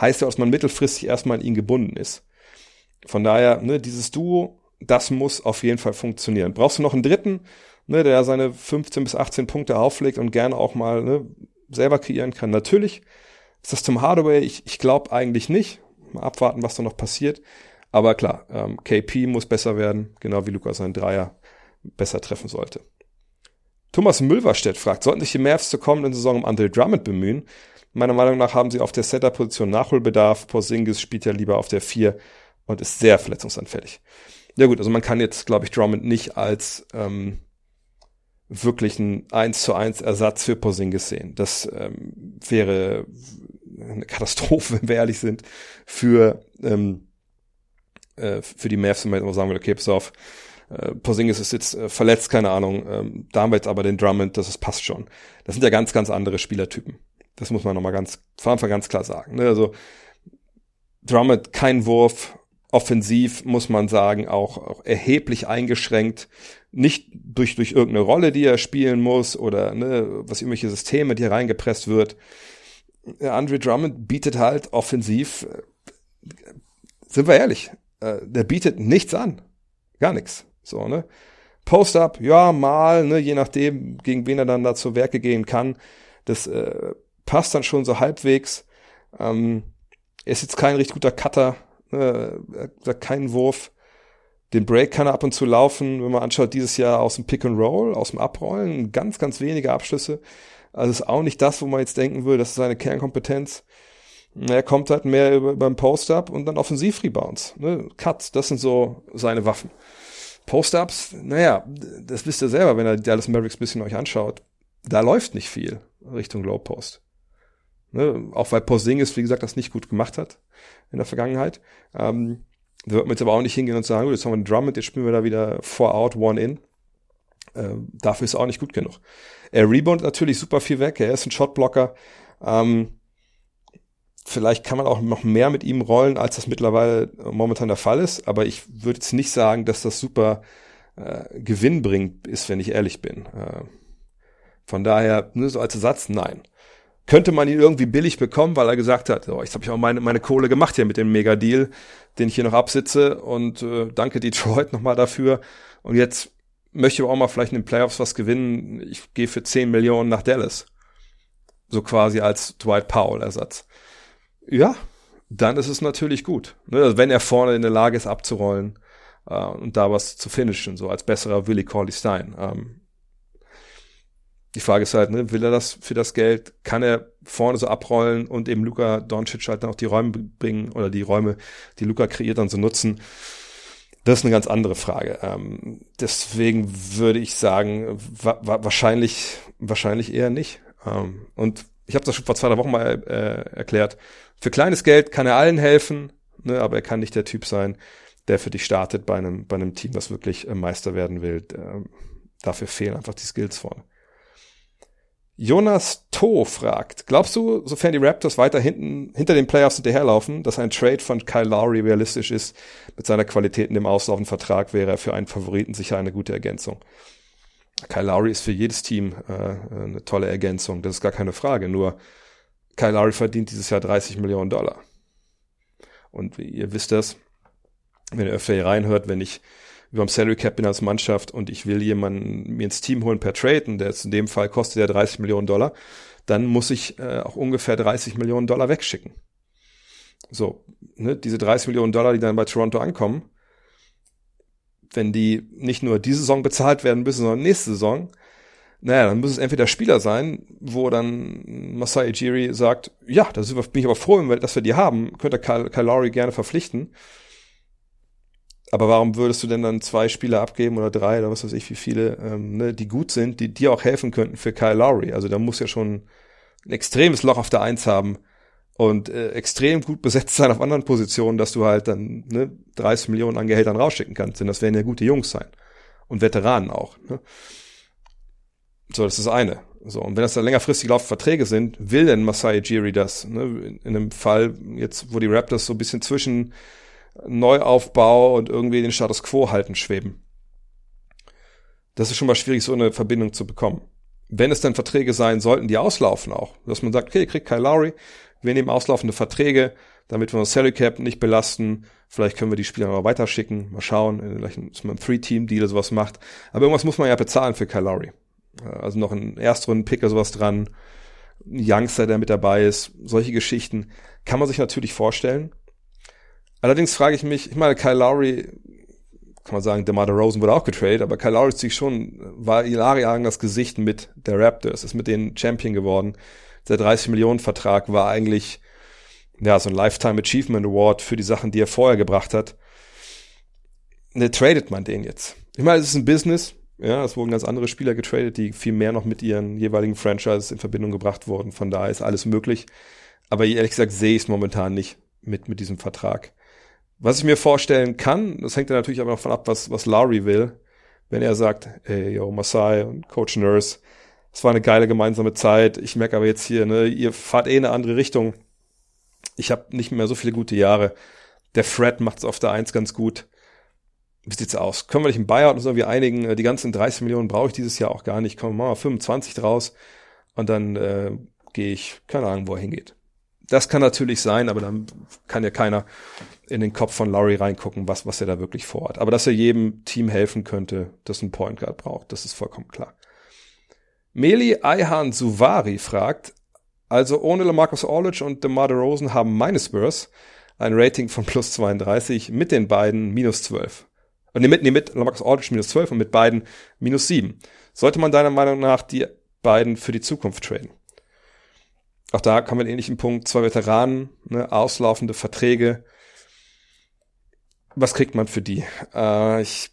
heißt ja, dass man mittelfristig erstmal an ihn gebunden ist. Von daher, ne, dieses Duo, das muss auf jeden Fall funktionieren. Brauchst du noch einen dritten, ne, der seine 15 bis 18 Punkte auflegt und gerne auch mal ne, selber kreieren kann. Natürlich ist das Tim Hardaway, ich, ich glaube eigentlich nicht. Mal abwarten, was da noch passiert. Aber klar, ähm, KP muss besser werden, genau wie Lukas seinen Dreier besser treffen sollte. Thomas Mülverstedt fragt, sollten sich die Mavs zur kommenden Saison um Andre Drummond bemühen? Meiner Meinung nach haben sie auf der Setter-Position Nachholbedarf. Porzingis spielt ja lieber auf der 4 und ist sehr verletzungsanfällig. Ja gut, also man kann jetzt, glaube ich, Drummond nicht als ähm, wirklich ein 1 zu 1 Ersatz für Porzingis sehen. Das ähm, wäre eine Katastrophe, wenn wir ehrlich sind, für, ähm, äh, für die Mavs, wenn man jetzt sagen würde, okay, pass auf, äh, Porzingis ist jetzt äh, verletzt, keine Ahnung, ähm, da haben wir jetzt aber den Drummond, das, das passt schon. Das sind ja ganz, ganz andere Spielertypen. Das muss man nochmal ganz, von Anfang ganz klar sagen. Ne? Also Drummond kein Wurf, offensiv muss man sagen, auch, auch erheblich eingeschränkt nicht durch, durch irgendeine Rolle, die er spielen muss oder ne, was irgendwelche Systeme, die reingepresst wird. Andre Drummond bietet halt offensiv, äh, sind wir ehrlich, äh, der bietet nichts an. Gar nichts. So, ne? Post-up, ja, mal, ne, je nachdem, gegen wen er dann da zu Werke gehen kann. Das äh, passt dann schon so halbwegs. Ähm, er ist jetzt kein richtig guter Cutter, hat keinen Wurf. Den Break kann er ab und zu laufen, wenn man anschaut, dieses Jahr aus dem Pick and Roll, aus dem Abrollen, ganz, ganz wenige Abschlüsse. Also ist auch nicht das, wo man jetzt denken würde, das ist seine Kernkompetenz. Er kommt halt mehr über, über den Post-Up und dann Offensiv-Rebounds. Ne? Cuts, das sind so seine Waffen. Post-Ups, naja, das wisst ihr selber, wenn ihr Dallas Mavericks ein bisschen euch anschaut. Da läuft nicht viel Richtung Low Post. Ne? Auch weil Porzingis, wie gesagt, das nicht gut gemacht hat in der Vergangenheit. Ähm, da wird man jetzt aber auch nicht hingehen und sagen, gut, jetzt haben wir einen Drummond, jetzt spielen wir da wieder four out, one in. Äh, dafür ist er auch nicht gut genug. Er rebound natürlich super viel weg, er ist ein Shotblocker. Ähm, vielleicht kann man auch noch mehr mit ihm rollen, als das mittlerweile momentan der Fall ist, aber ich würde jetzt nicht sagen, dass das super äh, gewinnbringend ist, wenn ich ehrlich bin. Äh, von daher, nur so als Ersatz, nein. Könnte man ihn irgendwie billig bekommen, weil er gesagt hat, oh, jetzt habe ich auch meine, meine Kohle gemacht hier mit dem Mega-Deal, den ich hier noch absitze und äh, danke Detroit nochmal dafür. Und jetzt möchte ich auch mal vielleicht in den Playoffs was gewinnen. Ich gehe für 10 Millionen nach Dallas. So quasi als Dwight Powell-Ersatz. Ja, dann ist es natürlich gut. Ne? Also wenn er vorne in der Lage ist abzurollen äh, und da was zu finishen, so als besserer Willie Corley Stein. Ähm, die Frage ist halt, ne, will er das für das Geld? Kann er vorne so abrollen und eben Luca Doncic halt dann auch die Räume bringen oder die Räume, die Luca kreiert, dann so nutzen? Das ist eine ganz andere Frage. Ähm, deswegen würde ich sagen, wa wa wahrscheinlich, wahrscheinlich eher nicht. Ähm, und ich habe das schon vor zwei drei Wochen mal äh, erklärt. Für kleines Geld kann er allen helfen, ne, aber er kann nicht der Typ sein, der für dich startet bei einem, bei einem Team, das wirklich äh, Meister werden will. Äh, dafür fehlen einfach die Skills vorne. Jonas To fragt, glaubst du, sofern die Raptors weiter hinten, hinter den Playoffs hinterherlaufen, dass ein Trade von Kyle Lowry realistisch ist? Mit seiner Qualität in dem auslaufenden Vertrag wäre er für einen Favoriten sicher eine gute Ergänzung. Kyle Lowry ist für jedes Team äh, eine tolle Ergänzung, das ist gar keine Frage. Nur Kyle Lowry verdient dieses Jahr 30 Millionen Dollar. Und ihr wisst das, wenn ihr öfter hier reinhört, wenn ich über dem Salary Cap als Mannschaft und ich will jemanden mir ins Team holen per Trade, und der ist in dem Fall kostet ja 30 Millionen Dollar, dann muss ich äh, auch ungefähr 30 Millionen Dollar wegschicken. So, ne, diese 30 Millionen Dollar, die dann bei Toronto ankommen, wenn die nicht nur diese Saison bezahlt werden müssen, sondern nächste Saison, naja, dann muss es entweder Spieler sein, wo dann Masai Ejiri sagt, ja, da bin ich aber froh, dass wir die haben, könnte Kyle, Kyle Lowry gerne verpflichten. Aber warum würdest du denn dann zwei Spieler abgeben oder drei oder was weiß ich, wie viele, ähm, ne, die gut sind, die dir auch helfen könnten für Kyle Lowry? Also da muss ja schon ein extremes Loch auf der Eins haben und äh, extrem gut besetzt sein auf anderen Positionen, dass du halt dann ne, 30 Millionen an Gehältern rausschicken kannst. Denn das werden ja gute Jungs sein. Und Veteranen auch. Ne? So, das ist das eine. So, und wenn das dann längerfristig laufende Verträge sind, will denn Masai Jiri das? Ne? In, in einem Fall, jetzt, wo die Raptors so ein bisschen zwischen Neuaufbau und irgendwie den Status quo halten schweben. Das ist schon mal schwierig, so eine Verbindung zu bekommen. Wenn es dann Verträge sein sollten, die auslaufen auch, dass man sagt, okay, kriegt Kyle Lowry, wir nehmen auslaufende Verträge, damit wir uns Salary Cap nicht belasten. Vielleicht können wir die Spieler noch weiterschicken. Mal schauen, vielleicht dass man ein Three-Team-Deal sowas macht. Aber irgendwas muss man ja bezahlen für Kyle Lowry. Also noch ein Erstrunden-Pick oder sowas dran. Ein Youngster, der mit dabei ist. Solche Geschichten kann man sich natürlich vorstellen. Allerdings frage ich mich, ich meine, Kyle Lowry, kann man sagen, DeMar Rosen wurde auch getradet, aber Kyle Lowry sich schon, war jahrelang das Gesicht mit der Raptors, ist mit denen Champion geworden. Der 30 Millionen Vertrag war eigentlich, ja, so ein Lifetime Achievement Award für die Sachen, die er vorher gebracht hat. Ne, tradet man den jetzt. Ich meine, es ist ein Business. Ja, es wurden ganz andere Spieler getradet, die viel mehr noch mit ihren jeweiligen Franchises in Verbindung gebracht wurden. Von daher ist alles möglich. Aber ehrlich gesagt sehe ich es momentan nicht mit, mit diesem Vertrag. Was ich mir vorstellen kann, das hängt ja natürlich aber noch von ab, was, was Lowry will. Wenn er sagt, ey, yo, Masai und Coach Nurse, es war eine geile gemeinsame Zeit. Ich merke aber jetzt hier, ne, ihr fahrt eh in eine andere Richtung. Ich habe nicht mehr so viele gute Jahre. Der Fred macht's auf der Eins ganz gut. Wie sieht's aus? Können wir nicht im Buyout uns irgendwie einigen? Die ganzen 30 Millionen brauche ich dieses Jahr auch gar nicht. Komm, machen wir 25 draus. Und dann äh, gehe ich, keine Ahnung, wo er hingeht. Das kann natürlich sein, aber dann kann ja keiner in den Kopf von Laurie reingucken, was, was er da wirklich vorhat. Aber dass er jedem Team helfen könnte, das ein Point Guard braucht, das ist vollkommen klar. Meli Ayhan Suvari fragt, also ohne LaMarcus Aldridge und DeMar DeRozan haben meine Spurs ein Rating von plus 32, mit den beiden minus 12. Und nee, mit, nee, mit LaMarcus Aldridge minus 12 und mit beiden minus 7. Sollte man deiner Meinung nach die beiden für die Zukunft traden? Auch da wir einen ähnlichen Punkt. Zwei Veteranen, ne, auslaufende Verträge. Was kriegt man für die? Äh, ich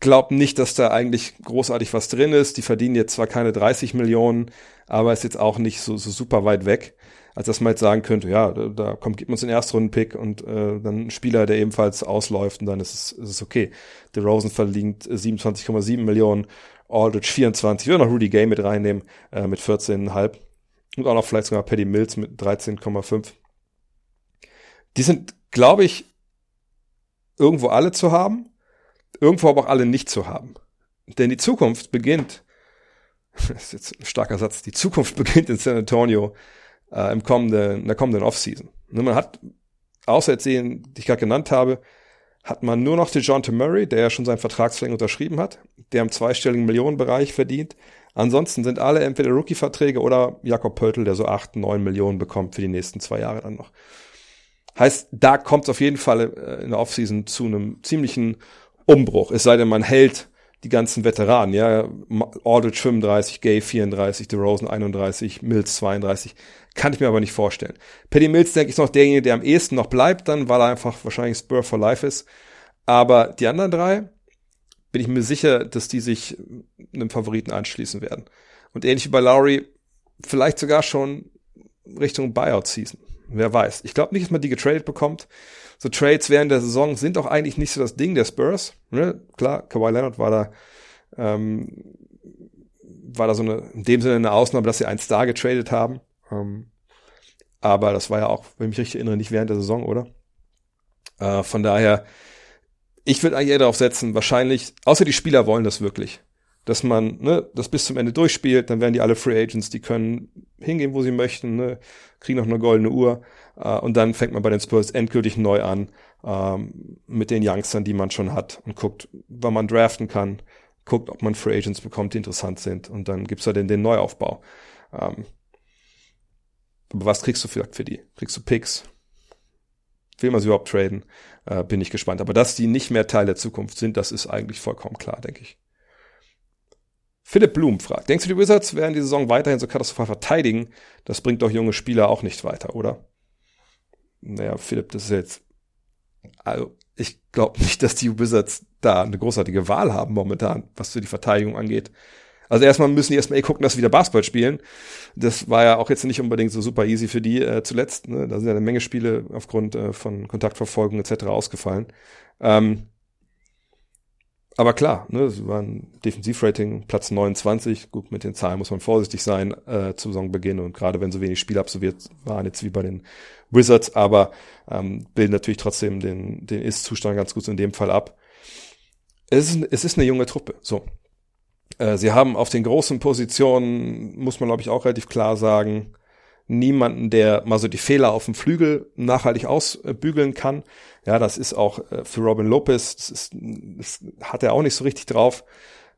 glaube nicht, dass da eigentlich großartig was drin ist. Die verdienen jetzt zwar keine 30 Millionen, aber ist jetzt auch nicht so, so super weit weg, als dass man jetzt sagen könnte, ja, da, da kommt, gibt uns den Erstrunden-Pick und äh, dann ein Spieler, der ebenfalls ausläuft und dann ist es, ist es okay. Der Rosen verdient 27,7 Millionen, Aldridge 24, ich würde noch Rudy Gay mit reinnehmen, äh, mit 14,5 und auch noch vielleicht sogar Paddy Mills mit 13,5. Die sind, glaube ich, irgendwo alle zu haben irgendwo aber auch alle nicht zu haben. Denn die Zukunft beginnt, das ist jetzt ein starker Satz, die Zukunft beginnt in San Antonio äh, im kommenden, in der kommenden Offseason. Ne, man hat, außer jetzt den, die ich gerade genannt habe, hat man nur noch DeJounte Murray, der ja schon seinen Vertragsverlängerung unterschrieben hat, der im zweistelligen Millionenbereich verdient. Ansonsten sind alle entweder Rookie-Verträge oder Jakob Pöltl, der so acht, neun Millionen bekommt für die nächsten zwei Jahre dann noch. Heißt, da kommt es auf jeden Fall äh, in der Offseason zu einem ziemlichen Umbruch. Es sei denn, man hält die ganzen Veteranen, ja, Aldridge 35, Gay 34, DeRozan 31, Mills 32, kann ich mir aber nicht vorstellen. Paddy Mills, denke ich, ist noch derjenige, der am ehesten noch bleibt, dann, weil er einfach wahrscheinlich Spur for Life ist. Aber die anderen drei, bin ich mir sicher, dass die sich einem Favoriten anschließen werden. Und ähnlich wie bei Lowry, vielleicht sogar schon Richtung Buyout-Season. Wer weiß. Ich glaube nicht, dass man die getradet bekommt so Trades während der Saison sind auch eigentlich nicht so das Ding der Spurs. Ne? Klar, Kawhi Leonard war da, ähm, war da so eine, in dem Sinne eine Ausnahme, dass sie einen Star getradet haben. Ähm, aber das war ja auch, wenn ich mich richtig erinnere, nicht während der Saison, oder? Äh, von daher, ich würde eigentlich eher darauf setzen, wahrscheinlich, außer die Spieler wollen das wirklich, dass man ne, das bis zum Ende durchspielt, dann werden die alle Free Agents, die können hingehen, wo sie möchten, ne, kriegen noch eine goldene Uhr. Äh, und dann fängt man bei den Spurs endgültig neu an ähm, mit den Youngstern, die man schon hat und guckt, wann man draften kann, guckt, ob man Free Agents bekommt, die interessant sind. Und dann gibt's da den, den Neuaufbau. Ähm, aber was kriegst du vielleicht für die? Kriegst du Picks? Will man sie überhaupt traden? Äh, bin ich gespannt. Aber dass die nicht mehr Teil der Zukunft sind, das ist eigentlich vollkommen klar, denke ich. Philipp Blum fragt, denkst du, die Wizards werden die Saison weiterhin so katastrophal verteidigen? Das bringt doch junge Spieler auch nicht weiter, oder? naja, Philipp, das ist jetzt, also ich glaube nicht, dass die Wizards da eine großartige Wahl haben momentan, was für die Verteidigung angeht. Also erstmal müssen die erstmal eh gucken, dass sie wieder Basketball spielen. Das war ja auch jetzt nicht unbedingt so super easy für die äh, zuletzt. Ne? Da sind ja eine Menge Spiele aufgrund äh, von Kontaktverfolgung etc. ausgefallen. Ähm, aber klar, ne, es war ein Defensivrating Platz 29. Gut, mit den Zahlen muss man vorsichtig sein äh, zu Saisonbeginn und gerade wenn so wenig Spiele absolviert waren, jetzt wie bei den Wizards, aber ähm, bilden natürlich trotzdem den, den Ist-Zustand ganz gut in dem Fall ab. Es ist, es ist eine junge Truppe, so. Äh, sie haben auf den großen Positionen, muss man glaube ich auch relativ klar sagen, niemanden, der mal so die Fehler auf dem Flügel nachhaltig ausbügeln kann. Ja, das ist auch äh, für Robin Lopez, das, ist, das hat er auch nicht so richtig drauf.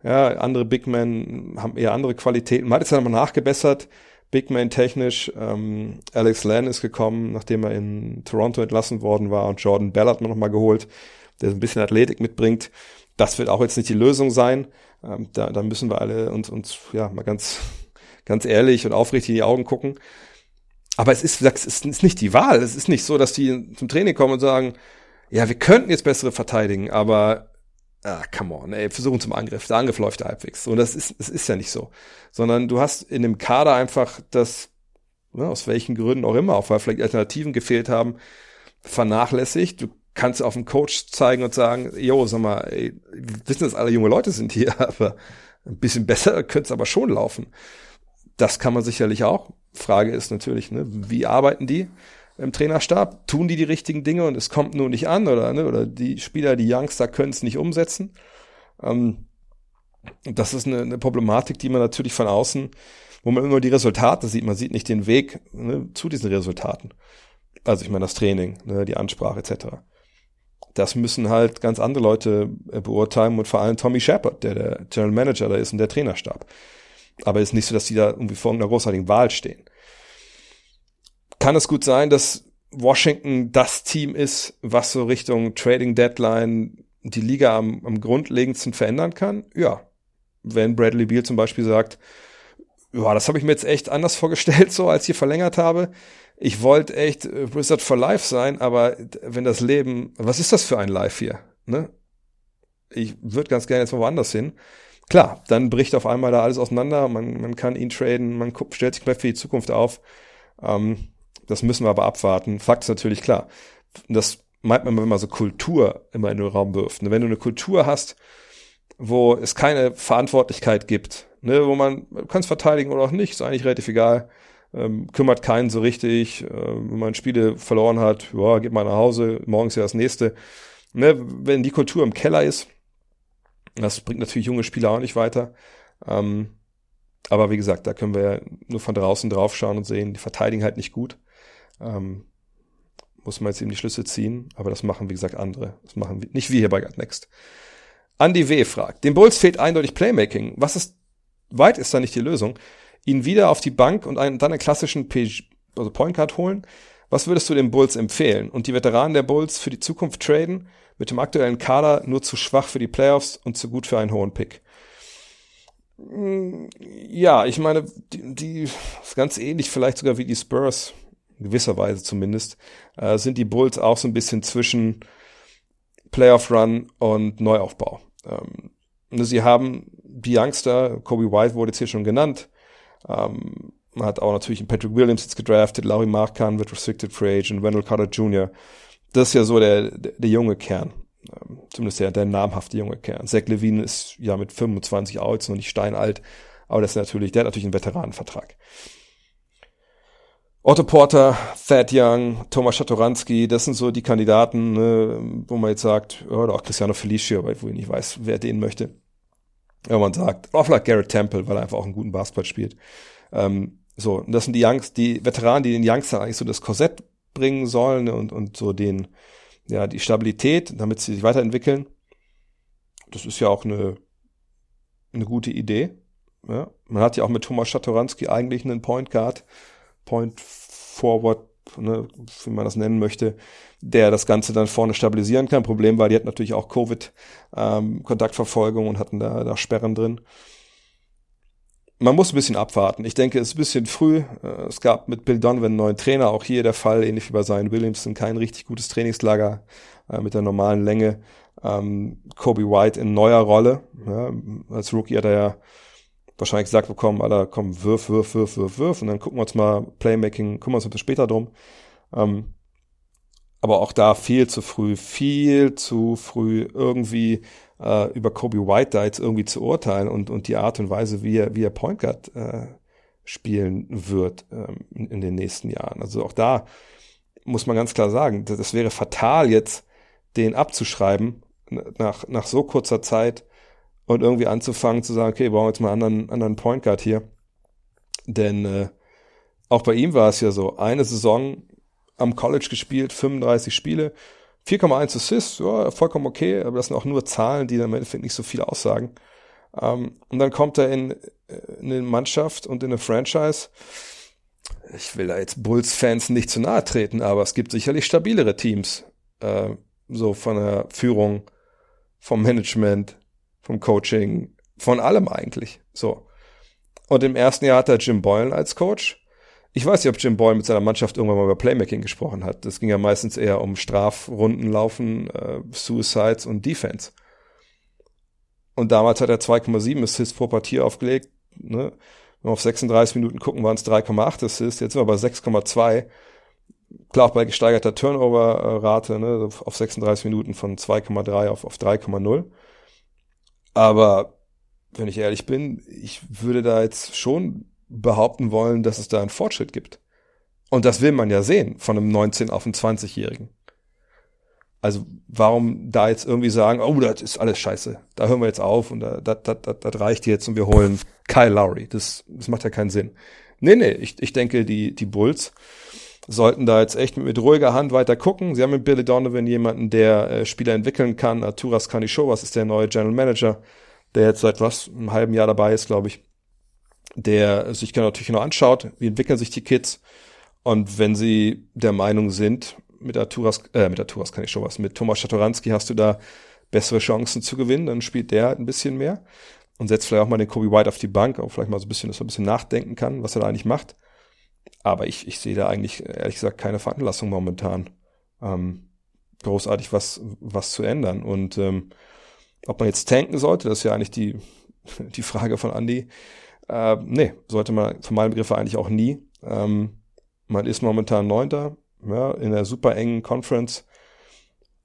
Ja, andere Big Men haben eher andere Qualitäten. Man hat jetzt nochmal nachgebessert, Big Man technisch. Ähm, Alex Len ist gekommen, nachdem er in Toronto entlassen worden war und Jordan Bell hat man nochmal geholt, der ein bisschen Athletik mitbringt. Das wird auch jetzt nicht die Lösung sein. Ähm, da, da müssen wir alle uns, uns ja mal ganz, ganz ehrlich und aufrichtig in die Augen gucken. Aber es ist, es ist nicht die Wahl. Es ist nicht so, dass die zum Training kommen und sagen, ja, wir könnten jetzt bessere verteidigen, aber ah, come on, ey, versuchen zum Angriff. Der Angriff läuft halbwegs. Und das ist, es ist ja nicht so. Sondern du hast in dem Kader einfach das, ne, aus welchen Gründen auch immer, auch weil vielleicht Alternativen gefehlt haben, vernachlässigt. Du kannst auf den Coach zeigen und sagen, jo, sag mal, ey, wir wissen, dass alle junge Leute sind hier, aber ein bisschen besser könnte es aber schon laufen. Das kann man sicherlich auch. Frage ist natürlich, ne, wie arbeiten die im Trainerstab? Tun die die richtigen Dinge und es kommt nur nicht an oder, ne, oder die Spieler, die Youngster können es nicht umsetzen? Ähm, das ist eine, eine Problematik, die man natürlich von außen, wo man immer die Resultate sieht, man sieht nicht den Weg ne, zu diesen Resultaten. Also ich meine das Training, ne, die Ansprache etc. Das müssen halt ganz andere Leute äh, beurteilen und vor allem Tommy Shepard, der der General Manager da ist und der Trainerstab. Aber es ist nicht so, dass die da irgendwie vor einer großartigen Wahl stehen. Kann es gut sein, dass Washington das Team ist, was so Richtung Trading Deadline die Liga am, am grundlegendsten verändern kann? Ja. Wenn Bradley Beal zum Beispiel sagt, ja, das habe ich mir jetzt echt anders vorgestellt, so als ich hier verlängert habe. Ich wollte echt äh, Wizard for Life sein, aber wenn das Leben, was ist das für ein Life hier? Ne? Ich würde ganz gerne jetzt mal woanders hin. Klar, dann bricht auf einmal da alles auseinander, man, man kann ihn traden, man stellt sich vielleicht für die Zukunft auf. Ähm, das müssen wir aber abwarten. Fakt ist natürlich klar. Das meint man, wenn man so Kultur immer in den Raum wirft. Wenn du eine Kultur hast, wo es keine Verantwortlichkeit gibt, ne, wo man kann es verteidigen oder auch nicht, ist eigentlich relativ egal. Ähm, kümmert keinen so richtig. Äh, wenn man Spiele verloren hat, ja, geht mal nach Hause, morgens ja das nächste. Ne, wenn die Kultur im Keller ist, das bringt natürlich junge Spieler auch nicht weiter. Ähm, aber wie gesagt, da können wir nur von draußen drauf schauen und sehen, die verteidigen halt nicht gut. Ähm, muss man jetzt eben die Schlüsse ziehen, aber das machen, wie gesagt, andere. Das machen wir, nicht wir hier bei Gut Next. Andy W. fragt, den Bulls fehlt eindeutig Playmaking. Was ist, weit ist da nicht die Lösung? Ihn wieder auf die Bank und einen, dann einen klassischen PG, also Point Guard holen? Was würdest du den Bulls empfehlen? Und die Veteranen der Bulls für die Zukunft traden? Mit dem aktuellen Kader nur zu schwach für die Playoffs und zu gut für einen hohen Pick. Ja, ich meine, die, die ist ganz ähnlich vielleicht sogar wie die Spurs, in gewisser Weise zumindest, äh, sind die Bulls auch so ein bisschen zwischen Playoff Run und Neuaufbau. Ähm, sie haben die Youngster, Kobe White wurde jetzt hier schon genannt, ähm, man hat auch natürlich einen Patrick Williams jetzt gedraftet, Larry Markan wird Restricted Free Agent, Wendell Carter Jr. Das ist ja so der, der, der junge Kern. Ähm, zumindest der, der namhafte junge Kern. Zach Levine ist ja mit 25 auch jetzt noch nicht steinalt, aber das ist natürlich, der hat natürlich einen Veteranenvertrag. Otto Porter, Thad Young, Thomas Schatoranski, das sind so die Kandidaten, ne, wo man jetzt sagt, oder auch Cristiano Felicio, weil ich nicht weiß, wer den möchte. Wenn man sagt, auch vielleicht Garrett Temple, weil er einfach auch einen guten Basketball spielt. Ähm, so, und das sind die Youngs, die Veteranen, die den Youngster eigentlich so das Korsett bringen sollen und, und so den, ja, die Stabilität, damit sie sich weiterentwickeln. Das ist ja auch eine, eine gute Idee. Ja. Man hat ja auch mit Thomas Schatoranski eigentlich einen Point Guard, Point Forward, ne, wie man das nennen möchte, der das Ganze dann vorne stabilisieren kann. Problem war, die hatten natürlich auch Covid-Kontaktverfolgung ähm, und hatten da, da Sperren drin man muss ein bisschen abwarten. Ich denke, es ist ein bisschen früh. Äh, es gab mit Bill Donovan einen neuen Trainer, auch hier der Fall, ähnlich wie bei Zion Williamson, kein richtig gutes Trainingslager äh, mit der normalen Länge. Ähm, Kobe White in neuer Rolle. Ja, als Rookie hat er ja wahrscheinlich gesagt bekommen, Alter, komm, wirf, wirf, wirf, wirf, wirf. Und dann gucken wir uns mal Playmaking, kümmern wir uns später drum. Ähm, aber auch da viel zu früh, viel zu früh irgendwie äh, über Kobe White da jetzt irgendwie zu urteilen und, und die Art und Weise, wie er, wie er Point Guard äh, spielen wird ähm, in, in, den nächsten Jahren. Also auch da muss man ganz klar sagen, das, das wäre fatal jetzt, den abzuschreiben nach, nach so kurzer Zeit und irgendwie anzufangen zu sagen, okay, wir brauchen jetzt mal einen anderen, anderen Point Guard hier. Denn äh, auch bei ihm war es ja so, eine Saison am College gespielt, 35 Spiele, 4,1 Assists, ja, vollkommen okay, aber das sind auch nur Zahlen, die dann im Endeffekt nicht so viel aussagen. Ähm, und dann kommt er in, in eine Mannschaft und in eine Franchise. Ich will da jetzt Bulls-Fans nicht zu nahe treten, aber es gibt sicherlich stabilere Teams, äh, so von der Führung, vom Management, vom Coaching, von allem eigentlich. So. Und im ersten Jahr hat er Jim Boylan als Coach. Ich weiß nicht, ob Jim Boyle mit seiner Mannschaft irgendwann mal über Playmaking gesprochen hat. Das ging ja meistens eher um Strafrunden laufen, äh, Suicides und Defense. Und damals hat er 2,7 Assists pro Partie aufgelegt. Ne? Wenn wir auf 36 Minuten gucken, waren es 3,8 Assists. Jetzt sind wir bei 6,2. Klar, auch bei gesteigerter Turnover-Rate, ne? auf 36 Minuten von 2,3 auf, auf 3,0. Aber wenn ich ehrlich bin, ich würde da jetzt schon behaupten wollen, dass es da einen Fortschritt gibt. Und das will man ja sehen von einem 19 auf einen 20-Jährigen. Also warum da jetzt irgendwie sagen, oh, das ist alles scheiße, da hören wir jetzt auf und da, das, das, das, reicht jetzt und wir holen Kyle Lowry. Das, das macht ja keinen Sinn. Nee, nee, ich, ich denke, die, die Bulls sollten da jetzt echt mit, mit ruhiger Hand weiter gucken. Sie haben mit Billy Donovan jemanden, der äh, Spieler entwickeln kann. Arturas Kanishovas ist der neue General Manager, der jetzt seit was, einem halben Jahr dabei ist, glaube ich der sich genau natürlich noch anschaut, wie entwickeln sich die Kids. Und wenn sie der Meinung sind, mit Arturas, äh, mit Arturas kann ich schon was, mit Thomas Schatoranski hast du da bessere Chancen zu gewinnen, dann spielt der halt ein bisschen mehr. und setzt vielleicht auch mal den Kobe White auf die Bank, auch vielleicht mal so ein bisschen, dass er ein bisschen nachdenken kann, was er da eigentlich macht. Aber ich, ich sehe da eigentlich, ehrlich gesagt, keine Veranlassung momentan, ähm, großartig was, was zu ändern. Und ähm, ob man jetzt tanken sollte, das ist ja eigentlich die, die Frage von Andy. Äh, nee, sollte man von meinem Begriff eigentlich auch nie. Ähm, man ist momentan Neunter, ja, in der super engen Conference.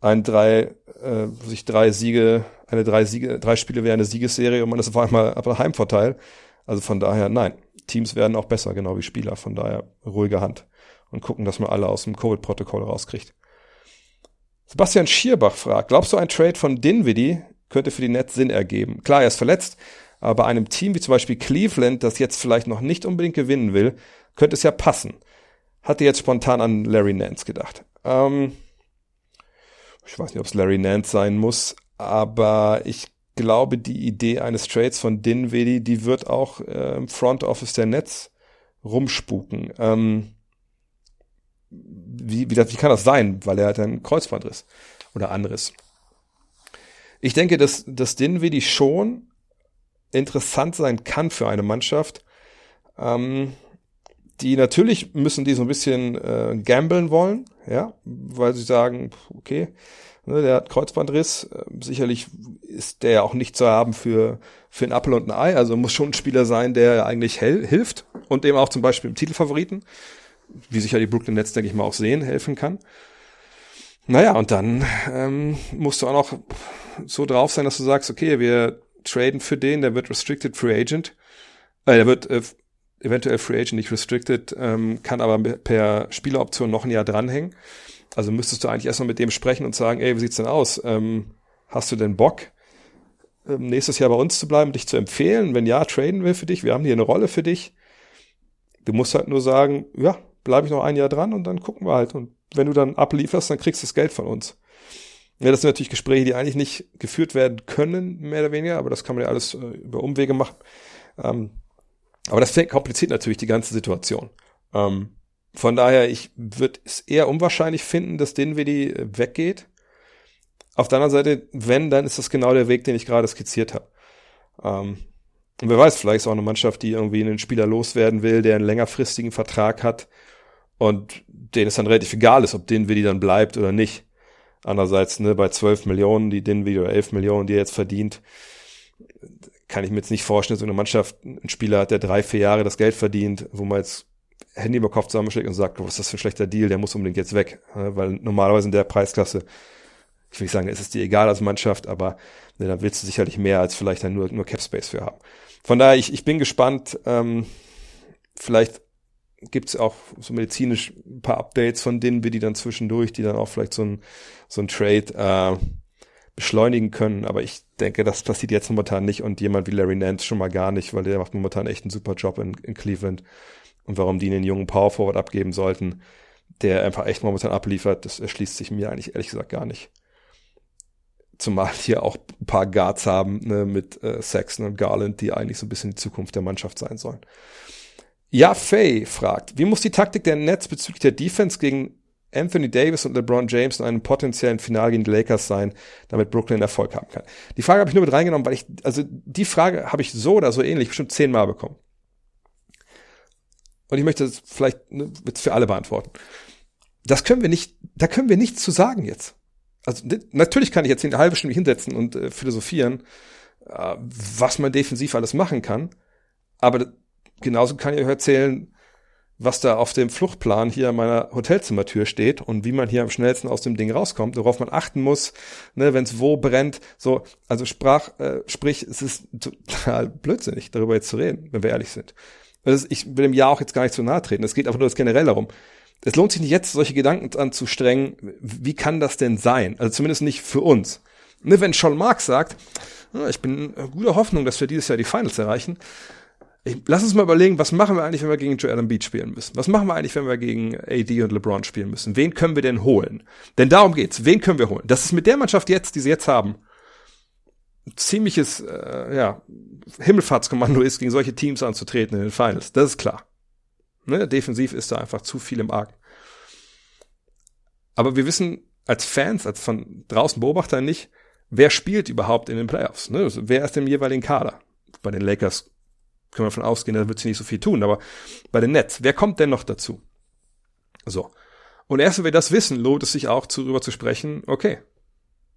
Ein drei, äh, sich drei Siege, eine drei Siege, drei Spiele wäre eine Siegesserie und man ist auf einmal aber Heimvorteil. Also von daher, nein. Teams werden auch besser, genau wie Spieler. Von daher ruhige Hand und gucken, dass man alle aus dem Covid-Protokoll rauskriegt. Sebastian Schierbach fragt, glaubst du, ein Trade von Dinwiddie könnte für die Nets Sinn ergeben? Klar, er ist verletzt, aber bei einem Team wie zum Beispiel Cleveland, das jetzt vielleicht noch nicht unbedingt gewinnen will, könnte es ja passen. Hatte jetzt spontan an Larry Nance gedacht. Ähm, ich weiß nicht, ob es Larry Nance sein muss, aber ich glaube, die Idee eines Trades von Dinwiddie, die wird auch äh, im Front Office der Nets rumspuken. Ähm, wie, wie, wie kann das sein? Weil er halt ein Kreuzbandriss oder anderes. Ich denke, dass, dass Dinwiddie schon interessant sein kann für eine Mannschaft. Ähm, die natürlich müssen die so ein bisschen äh, gamblen wollen, ja, weil sie sagen, okay, ne, der hat Kreuzbandriss, äh, sicherlich ist der auch nicht zu haben für, für ein Apfel und ein Ei, also muss schon ein Spieler sein, der eigentlich hel hilft und dem auch zum Beispiel im Titelfavoriten, wie sicher die Brooklyn Nets, denke ich mal, auch sehen, helfen kann. Naja, und dann ähm, musst du auch noch so drauf sein, dass du sagst, okay, wir traden für den, der wird Restricted Free Agent, äh, der wird äh, eventuell Free Agent, nicht Restricted, ähm, kann aber per Spieleroption noch ein Jahr dranhängen. Also müsstest du eigentlich erstmal mit dem sprechen und sagen, ey, wie sieht's denn aus? Ähm, hast du denn Bock, ähm, nächstes Jahr bei uns zu bleiben, dich zu empfehlen? Wenn ja, traden wir für dich. Wir haben hier eine Rolle für dich. Du musst halt nur sagen, ja, bleibe ich noch ein Jahr dran und dann gucken wir halt. Und wenn du dann ablieferst, dann kriegst du das Geld von uns. Ja, das sind natürlich Gespräche, die eigentlich nicht geführt werden können, mehr oder weniger, aber das kann man ja alles äh, über Umwege machen. Ähm, aber das kompliziert natürlich die ganze Situation. Ähm, von daher, ich würde es eher unwahrscheinlich finden, dass Dinwiddie äh, weggeht. Auf der anderen Seite, wenn, dann ist das genau der Weg, den ich gerade skizziert habe. Ähm, und wer weiß, vielleicht ist auch eine Mannschaft, die irgendwie einen Spieler loswerden will, der einen längerfristigen Vertrag hat und denen es dann relativ egal ist, ob Dinwiddie dann bleibt oder nicht. Andererseits, ne, bei 12 Millionen, die Dinwiddie oder 11 Millionen, die er jetzt verdient, kann ich mir jetzt nicht vorstellen, dass eine Mannschaft einen Spieler hat, der drei, vier Jahre das Geld verdient, wo man jetzt Handy über Kopf zusammenschlägt und sagt, was ist das für ein schlechter Deal, der muss unbedingt jetzt weg. Weil normalerweise in der Preisklasse, ich will nicht sagen, es dir egal als Mannschaft, aber ne, da willst du sicherlich mehr als vielleicht dann nur, nur Cap Space für haben. Von daher, ich, ich bin gespannt, ähm, vielleicht gibt's auch so medizinisch ein paar Updates von denen, wie die dann zwischendurch, die dann auch vielleicht so ein, so ein Trade äh, beschleunigen können. Aber ich denke, das passiert jetzt momentan nicht und jemand wie Larry Nance schon mal gar nicht, weil der macht momentan echt einen super Job in, in Cleveland. Und warum die einen jungen Power Forward abgeben sollten, der einfach echt momentan abliefert, das erschließt sich mir eigentlich ehrlich gesagt gar nicht. Zumal hier auch ein paar Guards haben ne, mit äh, Saxon und Garland, die eigentlich so ein bisschen die Zukunft der Mannschaft sein sollen. Ja, Faye fragt, wie muss die Taktik der Nets bezüglich der Defense gegen Anthony Davis und LeBron James in einem potenziellen Finale gegen die Lakers sein, damit Brooklyn Erfolg haben kann. Die Frage habe ich nur mit reingenommen, weil ich, also die Frage habe ich so oder so ähnlich bestimmt zehnmal bekommen. Und ich möchte das vielleicht ne, jetzt für alle beantworten. Das können wir nicht, da können wir nichts zu sagen jetzt. Also natürlich kann ich jetzt eine halbe Stunde hinsetzen und äh, philosophieren, äh, was man defensiv alles machen kann. Aber genauso kann ich euch erzählen, was da auf dem Fluchtplan hier an meiner Hotelzimmertür steht und wie man hier am schnellsten aus dem Ding rauskommt, worauf man achten muss, ne, wenn es wo brennt. So, also sprach, äh, sprich, es ist total blödsinnig, darüber jetzt zu reden, wenn wir ehrlich sind. Also ich will dem Jahr auch jetzt gar nicht zu nahe treten. Es geht einfach nur das generell darum. Es lohnt sich nicht jetzt, solche Gedanken anzustrengen, wie kann das denn sein? Also zumindest nicht für uns. Ne, wenn Sean Marks sagt, ah, ich bin guter Hoffnung, dass wir dieses Jahr die Finals erreichen, ich, lass uns mal überlegen, was machen wir eigentlich, wenn wir gegen Joel Embiid spielen müssen? Was machen wir eigentlich, wenn wir gegen AD und LeBron spielen müssen? Wen können wir denn holen? Denn darum geht's. Wen können wir holen? Das ist mit der Mannschaft jetzt, die sie jetzt haben, ziemliches, äh, ja, Himmelfahrtskommando ist, gegen solche Teams anzutreten in den Finals. Das ist klar. Ne? Defensiv ist da einfach zu viel im Argen. Aber wir wissen als Fans, als von draußen Beobachter nicht, wer spielt überhaupt in den Playoffs? Ne? Wer ist im jeweiligen Kader? Bei den Lakers können wir davon ausgehen, da wird sie nicht so viel tun, aber bei den Nets, wer kommt denn noch dazu? So. Und erst wenn wir das wissen, lohnt es sich auch darüber zu sprechen, okay,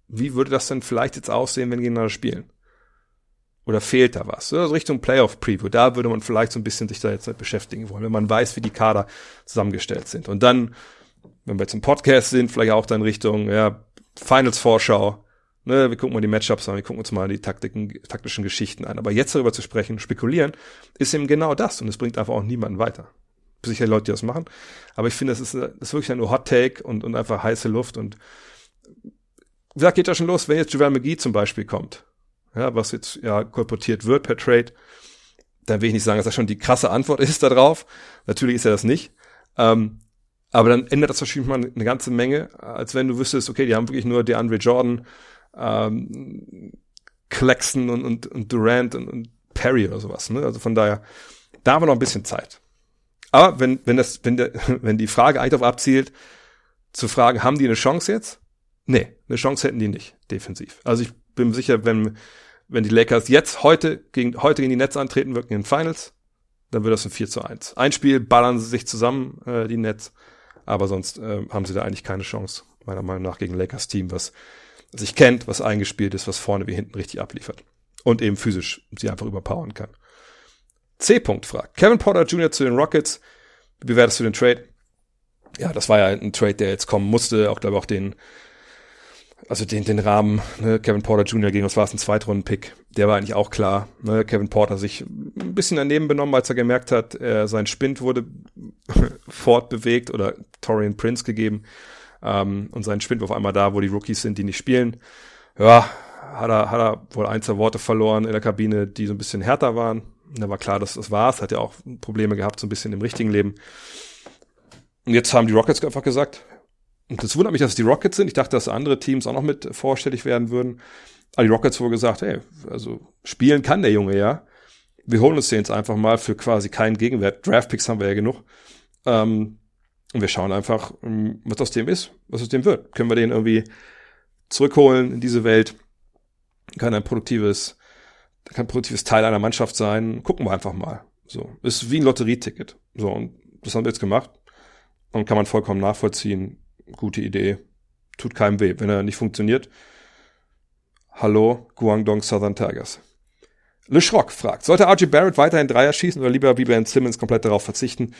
wie würde das denn vielleicht jetzt aussehen, wenn die gegeneinander spielen? Oder fehlt da was? Also Richtung Playoff Preview, da würde man vielleicht so ein bisschen sich da jetzt beschäftigen wollen, wenn man weiß, wie die Kader zusammengestellt sind. Und dann, wenn wir jetzt im Podcast sind, vielleicht auch dann Richtung ja, Finals Vorschau. Ne, wir gucken mal die Matchups an, wir gucken uns mal die Taktiken, taktischen Geschichten an. Aber jetzt darüber zu sprechen, spekulieren, ist eben genau das und es bringt einfach auch niemanden weiter. Sicher Leute, die das machen. Aber ich finde, das ist, das ist wirklich nur Hot Take und, und einfach heiße Luft und wie gesagt, geht ja schon los, wenn jetzt Javel McGee zum Beispiel kommt ja, was jetzt ja kolportiert wird per Trade, dann will ich nicht sagen, dass das schon die krasse Antwort ist darauf. Natürlich ist er das nicht. Ähm, aber dann ändert das wahrscheinlich mal eine ganze Menge, als wenn du wüsstest, okay, die haben wirklich nur DeAndre Jordan, ähm, Claxton und, und, und Durant und, und Perry oder sowas. Ne? Also von daher, da haben wir noch ein bisschen Zeit. Aber wenn, wenn, das, wenn, der, wenn die Frage eigentlich darauf abzielt, zu fragen, haben die eine Chance jetzt? Nee, eine Chance hätten die nicht, defensiv. Also ich bin sicher, wenn, wenn die Lakers jetzt heute gegen, heute gegen die Nets antreten wirken in den Finals, dann wird das ein 4 zu 1. Ein Spiel ballern sie sich zusammen, äh, die Nets, aber sonst äh, haben sie da eigentlich keine Chance, meiner Meinung nach, gegen Lakers Team, was sich kennt, was eingespielt ist, was vorne wie hinten richtig abliefert. Und eben physisch sie einfach überpowern kann. C. -Punkt fragt. Kevin Porter Jr. zu den Rockets. Wie bewertest du den Trade? Ja, das war ja ein Trade, der jetzt kommen musste, auch glaube ich auch den also den, den Rahmen, ne, Kevin Porter Jr. gegen, was war es, ein Zweitrunden-Pick, der war eigentlich auch klar. Ne, Kevin Porter sich ein bisschen daneben benommen, als er gemerkt hat, er, sein Spind wurde fortbewegt oder Torian Prince gegeben ähm, und sein Spind war auf einmal da, wo die Rookies sind, die nicht spielen. Ja, hat er, hat er wohl ein, zwei Worte verloren in der Kabine, die so ein bisschen härter waren. Da war klar, dass das war's. Hat ja auch Probleme gehabt, so ein bisschen im richtigen Leben. Und jetzt haben die Rockets einfach gesagt, und das wundert mich, dass es die Rockets sind. Ich dachte, dass andere Teams auch noch mit vorstellig werden würden. Aber die Rockets wohl gesagt, hey, also spielen kann der Junge ja. Wir holen uns den jetzt einfach mal für quasi keinen Gegenwert. Draftpicks haben wir ja genug. Ähm, und wir schauen einfach, ähm, was aus dem ist, was aus dem wird. Können wir den irgendwie zurückholen in diese Welt? Kann ein produktives, kann ein produktives Teil einer Mannschaft sein. Gucken wir einfach mal. So. Ist wie ein Lotterieticket. So. Und das haben wir jetzt gemacht. Und kann man vollkommen nachvollziehen, gute Idee. Tut keinem weh. Wenn er nicht funktioniert, hallo, Guangdong Southern Tigers. Le Schrock fragt, sollte RJ Barrett weiterhin Dreier schießen oder lieber wie Ben Simmons komplett darauf verzichten?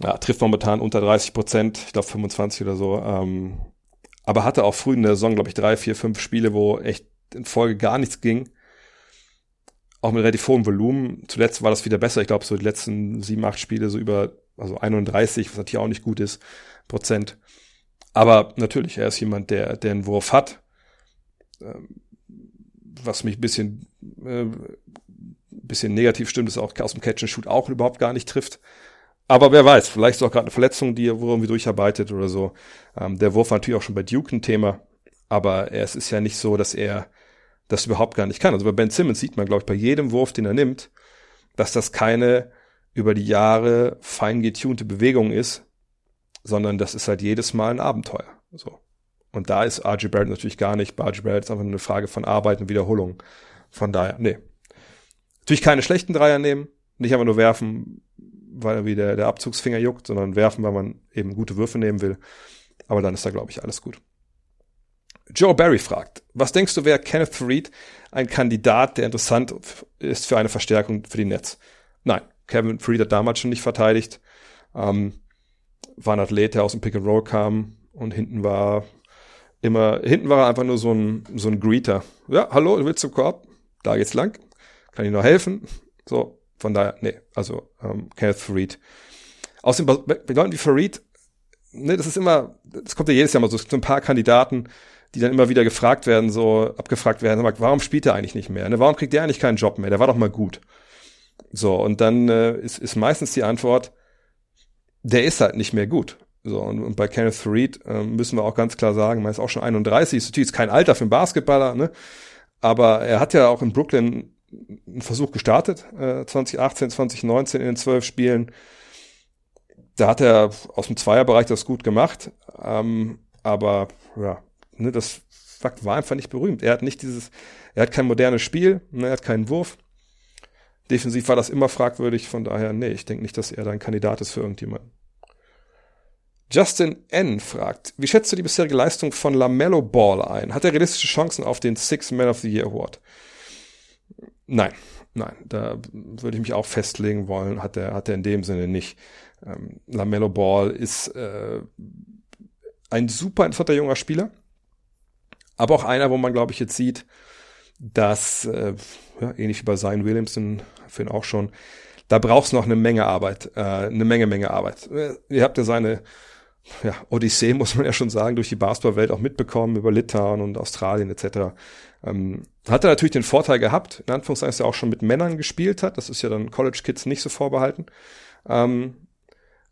Ja, trifft momentan unter 30 Prozent, ich glaube 25 oder so. Ähm, aber hatte auch früh in der Saison, glaube ich, drei, vier, fünf Spiele, wo echt in Folge gar nichts ging. Auch mit relativ hohem Volumen. Zuletzt war das wieder besser. Ich glaube, so die letzten sieben, acht Spiele so über, also 31, was natürlich auch nicht gut ist, Prozent. Aber natürlich, er ist jemand, der, der einen Wurf hat, ähm, was mich ein bisschen, äh, bisschen negativ stimmt, ist auch aus dem Catch and Shoot auch überhaupt gar nicht trifft. Aber wer weiß, vielleicht ist auch gerade eine Verletzung, die er irgendwie durcharbeitet oder so. Ähm, der Wurf war natürlich auch schon bei Duke ein Thema, aber es ist ja nicht so, dass er das überhaupt gar nicht kann. Also bei Ben Simmons sieht man, glaube ich, bei jedem Wurf, den er nimmt, dass das keine über die Jahre fein getunte Bewegung ist, sondern das ist halt jedes Mal ein Abenteuer. So. Und da ist RJ Barrett natürlich gar nicht. Bei RJ Barrett ist einfach nur eine Frage von Arbeit und Wiederholung. Von daher, nee. Natürlich keine schlechten Dreier nehmen, nicht einfach nur werfen, weil wie der, der Abzugsfinger juckt, sondern werfen, weil man eben gute Würfe nehmen will. Aber dann ist da, glaube ich, alles gut. Joe Barry fragt, was denkst du, wäre Kenneth Reed ein Kandidat, der interessant ist für eine Verstärkung für die Nets? Nein, Kevin Reed hat damals schon nicht verteidigt. Ähm, war ein Athlet, der aus dem Pick and Roll kam und hinten war immer, hinten war er einfach nur so ein, so ein Greeter. Ja, hallo, du willst zum Korb? Da geht's lang. Kann ich noch helfen? So, von daher, nee, also ähm, Kenneth Farid. Außerdem, bei Leuten wie Farid, ne, das ist immer, das kommt ja jedes Jahr mal so, es gibt so ein paar Kandidaten, die dann immer wieder gefragt werden, so abgefragt werden, warum spielt er eigentlich nicht mehr? Ne? Warum kriegt der eigentlich keinen Job mehr? Der war doch mal gut. So, und dann äh, ist, ist meistens die Antwort, der ist halt nicht mehr gut. So, und, und bei Kenneth Reed äh, müssen wir auch ganz klar sagen, man ist auch schon 31, ist natürlich kein Alter für einen Basketballer, ne? Aber er hat ja auch in Brooklyn einen Versuch gestartet, äh, 2018, 2019 in den zwölf Spielen. Da hat er aus dem Zweierbereich das gut gemacht, ähm, aber ja, ne, das war einfach nicht berühmt. Er hat nicht dieses, er hat kein modernes Spiel, ne, er hat keinen Wurf. Defensiv war das immer fragwürdig, von daher, nee, ich denke nicht, dass er da ein Kandidat ist für irgendjemanden. Justin N. fragt, wie schätzt du die bisherige Leistung von LaMelo Ball ein? Hat er realistische Chancen auf den Six Man of the Year Award? Nein, nein, da würde ich mich auch festlegen wollen, hat er, hat er in dem Sinne nicht. Ähm, LaMelo Ball ist äh, ein super interessanter junger Spieler, aber auch einer, wo man, glaube ich, jetzt sieht, dass, äh, ja, ähnlich wie bei Zion Williamson, für ihn auch schon, da braucht's noch eine Menge Arbeit, äh, eine Menge, Menge Arbeit. Äh, ihr habt ja seine ja, Odyssee, muss man ja schon sagen, durch die Basketballwelt auch mitbekommen, über Litauen und Australien etc. Ähm, hat er natürlich den Vorteil gehabt, in Anführungszeichen, dass er auch schon mit Männern gespielt hat. Das ist ja dann College Kids nicht so vorbehalten. Ähm,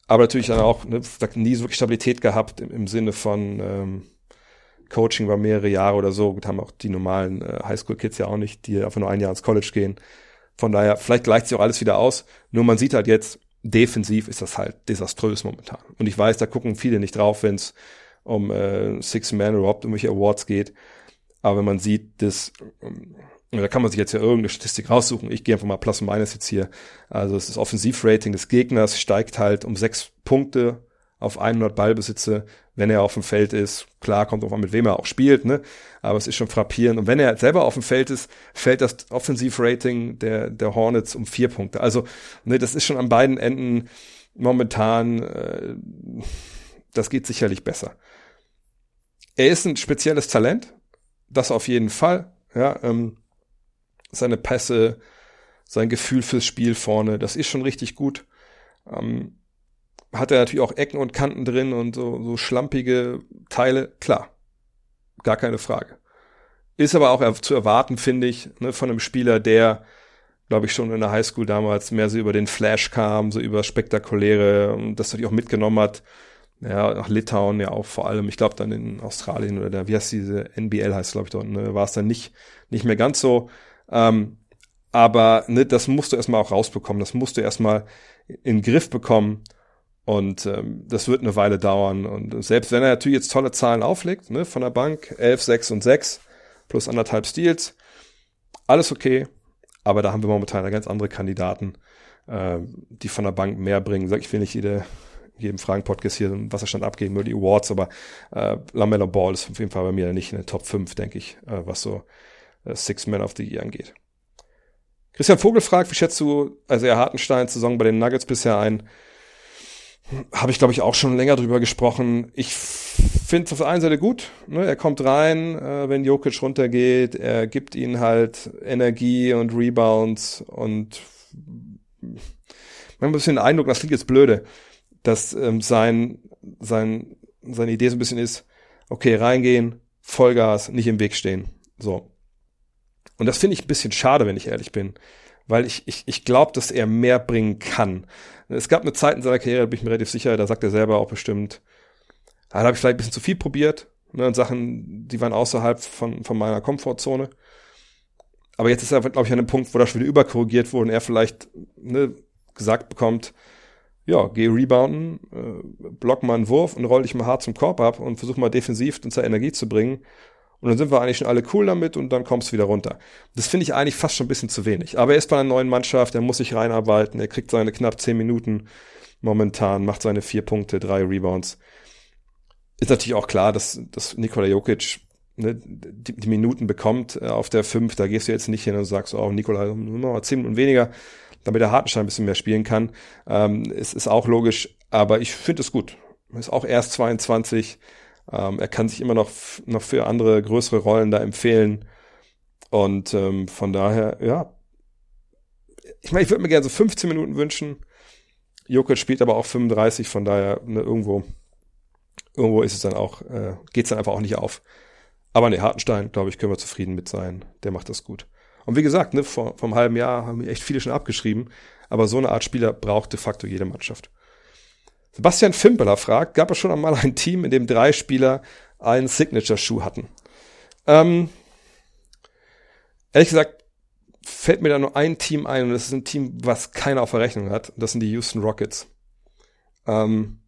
aber natürlich dann auch ne, nie so wirklich Stabilität gehabt im, im Sinne von ähm, Coaching war mehrere Jahre oder so. Gut, haben auch die normalen äh, Highschool-Kids ja auch nicht, die einfach nur ein Jahr ins College gehen. Von daher, vielleicht gleicht sich auch alles wieder aus. Nur man sieht halt jetzt, defensiv ist das halt desaströs momentan. Und ich weiß, da gucken viele nicht drauf, wenn es um äh, Six Man überhaupt irgendwelche Awards geht. Aber wenn man sieht, dass ähm, da kann man sich jetzt ja irgendeine Statistik raussuchen. Ich gehe einfach mal Plus und Minus jetzt hier. Also das Offensivrating des Gegners steigt halt um sechs Punkte auf 100 Ballbesitze, wenn er auf dem Feld ist. Klar, kommt auch mal mit wem er auch spielt, ne? Aber es ist schon frappierend. Und wenn er selber auf dem Feld ist, fällt das Offensivrating der, der Hornets um vier Punkte. Also, ne, das ist schon an beiden Enden momentan, äh, das geht sicherlich besser. Er ist ein spezielles Talent. Das auf jeden Fall. Ja, ähm, seine Pässe, sein Gefühl fürs Spiel vorne, das ist schon richtig gut. Ähm, hat er natürlich auch Ecken und Kanten drin und so, so schlampige Teile, klar. Gar keine Frage. Ist aber auch zu erwarten, finde ich, ne, von einem Spieler, der, glaube ich, schon in der Highschool damals mehr so über den Flash kam, so über spektakuläre und das natürlich auch mitgenommen hat. Ja, nach Litauen ja auch vor allem. Ich glaube dann in Australien oder da, wie heißt diese NBL heißt, glaube ich, dort, ne, war es dann nicht, nicht mehr ganz so. Ähm, aber ne, das musst du erstmal auch rausbekommen. Das musst du erstmal in den Griff bekommen. Und ähm, das wird eine Weile dauern. Und selbst wenn er natürlich jetzt tolle Zahlen auflegt, ne, von der Bank, 11, 6 und 6, plus anderthalb Steals, alles okay. Aber da haben wir momentan ganz andere Kandidaten, äh, die von der Bank mehr bringen. Ich will nicht jede, jedem Fragen-Podcast hier einen Wasserstand abgeben über die Awards, aber äh, Lamello Ball ist auf jeden Fall bei mir nicht in den Top 5, denke ich, äh, was so äh, Six Men of the Year angeht. Christian Vogel fragt, wie schätzt du also er Hartenstein Saison bei den Nuggets bisher ein? Habe ich, glaube ich, auch schon länger drüber gesprochen. Ich finde es auf der einen Seite gut. Ne? Er kommt rein, äh, wenn Jokic runtergeht. Er gibt ihnen halt Energie und Rebounds und man hat ein bisschen den Eindruck, das klingt jetzt blöde, dass ähm, sein, sein, seine Idee so ein bisschen ist, okay, reingehen, Vollgas, nicht im Weg stehen. So. Und das finde ich ein bisschen schade, wenn ich ehrlich bin, weil ich, ich, ich glaube, dass er mehr bringen kann. Es gab eine Zeit in seiner Karriere, da bin ich mir relativ sicher, da sagt er selber auch bestimmt, da habe ich vielleicht ein bisschen zu viel probiert, ne, und Sachen, die waren außerhalb von, von meiner Komfortzone. Aber jetzt ist er, glaube ich, an einem Punkt, wo das schon wieder überkorrigiert wurde und er vielleicht ne, gesagt bekommt, ja, geh rebounden, äh, block mal einen Wurf und roll dich mal hart zum Korb ab und versuch mal defensiv uns Energie zu bringen. Und dann sind wir eigentlich schon alle cool damit und dann kommst du wieder runter. Das finde ich eigentlich fast schon ein bisschen zu wenig. Aber er ist bei einer neuen Mannschaft, er muss sich reinarbeiten, er kriegt seine knapp zehn Minuten momentan, macht seine vier Punkte, drei Rebounds. Ist natürlich auch klar, dass, dass Nikola Jokic ne, die, die Minuten bekommt äh, auf der fünf. Da gehst du jetzt nicht hin und sagst, oh, Nikola, nur mal zehn Minuten weniger, damit der Hartenstein ein bisschen mehr spielen kann. Ähm, es ist auch logisch, aber ich finde es gut. Ist auch erst 22 ähm, er kann sich immer noch, noch für andere größere Rollen da empfehlen. Und ähm, von daher, ja. Ich meine, ich würde mir gerne so 15 Minuten wünschen. Jokic spielt aber auch 35, von daher ne, irgendwo, irgendwo ist es dann auch, äh, geht es dann einfach auch nicht auf. Aber ne, Hartenstein, glaube ich, können wir zufrieden mit sein. Der macht das gut. Und wie gesagt, ne, vor, vom halben Jahr haben echt viele schon abgeschrieben. Aber so eine Art Spieler braucht de facto jede Mannschaft. Sebastian Fimpeler fragt, gab es schon einmal ein Team, in dem drei Spieler einen Signature-Schuh hatten? Ähm, ehrlich gesagt, fällt mir da nur ein Team ein und das ist ein Team, was keiner auf der Rechnung hat. Das sind die Houston Rockets. Ähm,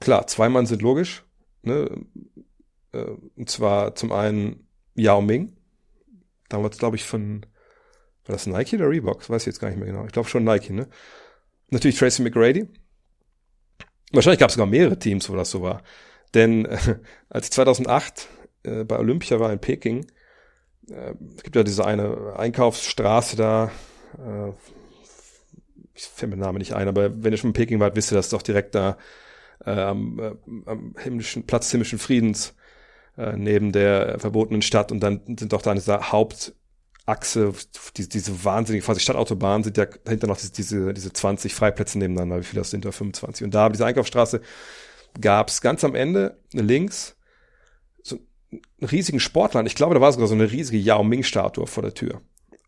klar, zwei Mann sind logisch. Ne? Äh, und zwar zum einen Yao Ming. Damals, glaube ich, von War das Nike oder Reebok? Weiß ich jetzt gar nicht mehr genau. Ich glaube schon Nike, ne? Natürlich Tracy McGrady. Wahrscheinlich gab es sogar mehrere Teams, wo das so war. Denn äh, als 2008 äh, bei Olympia war in Peking, äh, es gibt ja diese eine Einkaufsstraße da, äh, ich fällt mir der Name nicht ein, aber wenn ihr schon in Peking wart, wisst ihr, das doch direkt da äh, am, äh, am himmlischen Platz des himmlischen Friedens äh, neben der verbotenen Stadt und dann sind doch da eine Hauptachse, die, diese wahnsinnige, quasi Stadtautobahn, sind ja dahinter noch diese, diese, diese 20 Freiplätze nebeneinander, wie viele das sind, da 25. Und da, diese Einkaufsstraße, gab es ganz am Ende links so einen riesigen Sportland. Ich glaube, da war sogar so eine riesige Yao Ming-Statue vor der Tür.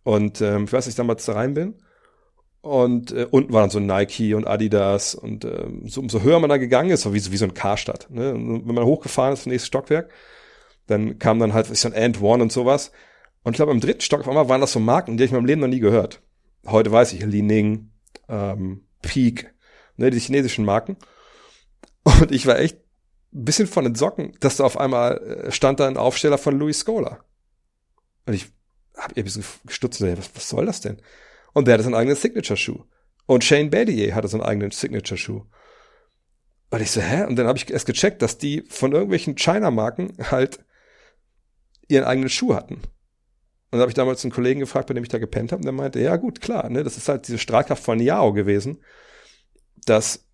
Und ähm, ich weiß nicht, damals da rein bin. Und äh, unten waren so Nike und Adidas und ähm, so, umso höher man da gegangen ist, so wie, wie so ein Karstadt. Ne? Und wenn man hochgefahren ist, das nächste Stockwerk, dann kam dann halt so ein Ant One und sowas. Und ich glaube, im dritten Stock auf einmal waren das so Marken, die ich in meinem Leben noch nie gehört. Heute weiß ich, Li Ning, ähm, Peak, ne, die chinesischen Marken. Und ich war echt ein bisschen von den Socken, dass da auf einmal äh, stand da ein Aufsteller von Louis Scola. Und ich habe ein bisschen gestutzt, was, was soll das denn? Und der hatte seinen eigenen Signature-Schuh. Und Shane Battier hatte seinen eigenen Signature-Schuh. Und ich so, hä? Und dann habe ich erst gecheckt, dass die von irgendwelchen China-Marken halt ihren eigenen Schuh hatten. Und dann habe ich damals einen Kollegen gefragt, bei dem ich da gepennt habe, und der meinte, ja gut, klar, ne, das ist halt diese Strahlkraft von Yao gewesen, dass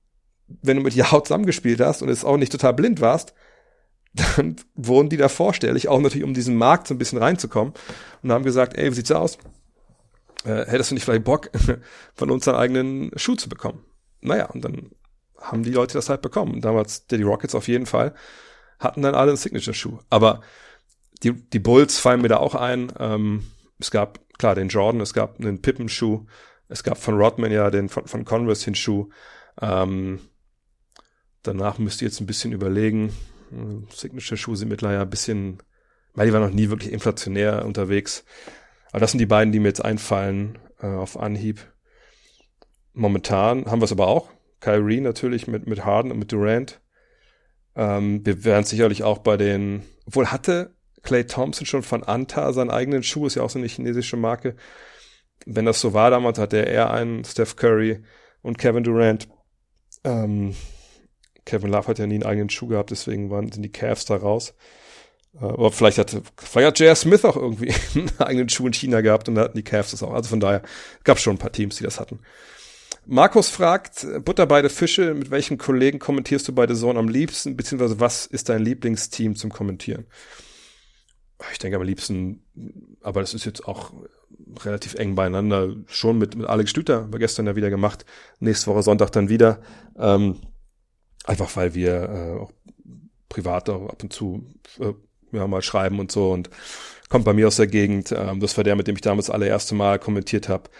wenn du mit Yao zusammengespielt hast und es auch nicht total blind warst, dann wurden die da vorstellig, auch natürlich um diesen Markt so ein bisschen reinzukommen und haben gesagt, ey, wie sieht's aus? Äh, hättest du nicht vielleicht Bock, von uns einen eigenen Schuh zu bekommen? Naja, und dann haben die Leute das halt bekommen. Damals, die Rockets auf jeden Fall, hatten dann alle einen Signature-Schuh. Aber die, die Bulls fallen mir da auch ein. Ähm, es gab, klar, den Jordan, es gab einen Pippen-Schuh, es gab von Rodman ja den von, von Converse den Schuh. Ähm, danach müsst ihr jetzt ein bisschen überlegen. Signature-Schuhe sind mittlerweile ein bisschen, weil die waren noch nie wirklich inflationär unterwegs. Aber das sind die beiden, die mir jetzt einfallen äh, auf Anhieb. Momentan haben wir es aber auch. Kyrie natürlich mit, mit Harden und mit Durant. Ähm, wir werden sicherlich auch bei den, obwohl hatte Clay Thompson schon von Anta seinen eigenen Schuh, ist ja auch so eine chinesische Marke. Wenn das so war damals, hatte er einen Steph Curry und Kevin Durant. Ähm, Kevin Love hat ja nie einen eigenen Schuh gehabt, deswegen waren, sind die Cavs da raus. Äh, aber vielleicht hat, vielleicht hat J.R. Smith auch irgendwie einen eigenen Schuh in China gehabt und da hatten die Cavs das auch. Also von daher gab es schon ein paar Teams, die das hatten. Markus fragt, Butter beide Fische, mit welchen Kollegen kommentierst du bei The Zone am liebsten, beziehungsweise was ist dein Lieblingsteam zum Kommentieren? Ich denke am liebsten, aber das ist jetzt auch relativ eng beieinander, schon mit, mit Alex Stüter, war gestern ja wieder gemacht, nächste Woche Sonntag dann wieder. Ähm, einfach weil wir äh, auch privat auch ab und zu äh, ja, mal schreiben und so und kommt bei mir aus der Gegend. Ähm, das war der, mit dem ich damals allererste Mal kommentiert habe,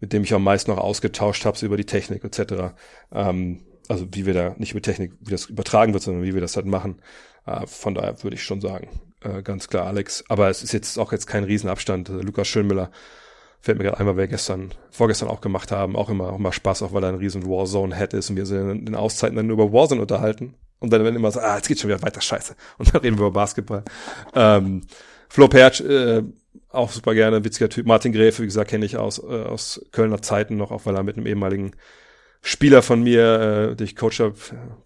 mit dem ich am meisten noch ausgetauscht habe über die Technik etc. Ähm, also wie wir da, nicht über Technik, wie das übertragen wird, sondern wie wir das halt machen. Äh, von daher würde ich schon sagen, äh, ganz klar Alex. Aber es ist jetzt auch jetzt kein Riesenabstand. Also Lukas Schönmüller fällt mir gerade einmal, wer gestern, vorgestern auch gemacht haben, auch immer, auch immer Spaß, auch weil er ein riesen Warzone-Head ist und wir sind in den Auszeiten dann nur über Warzone unterhalten. Und dann werden immer so, ah, jetzt geht's schon wieder weiter, scheiße. Und dann reden wir über Basketball. Ähm, Flo Perch, äh, auch super gerne, witziger Typ. Martin Gräfe, wie gesagt, kenne ich aus, äh, aus Kölner Zeiten noch, auch weil er mit einem ehemaligen Spieler von mir, äh, den ich Coach habe,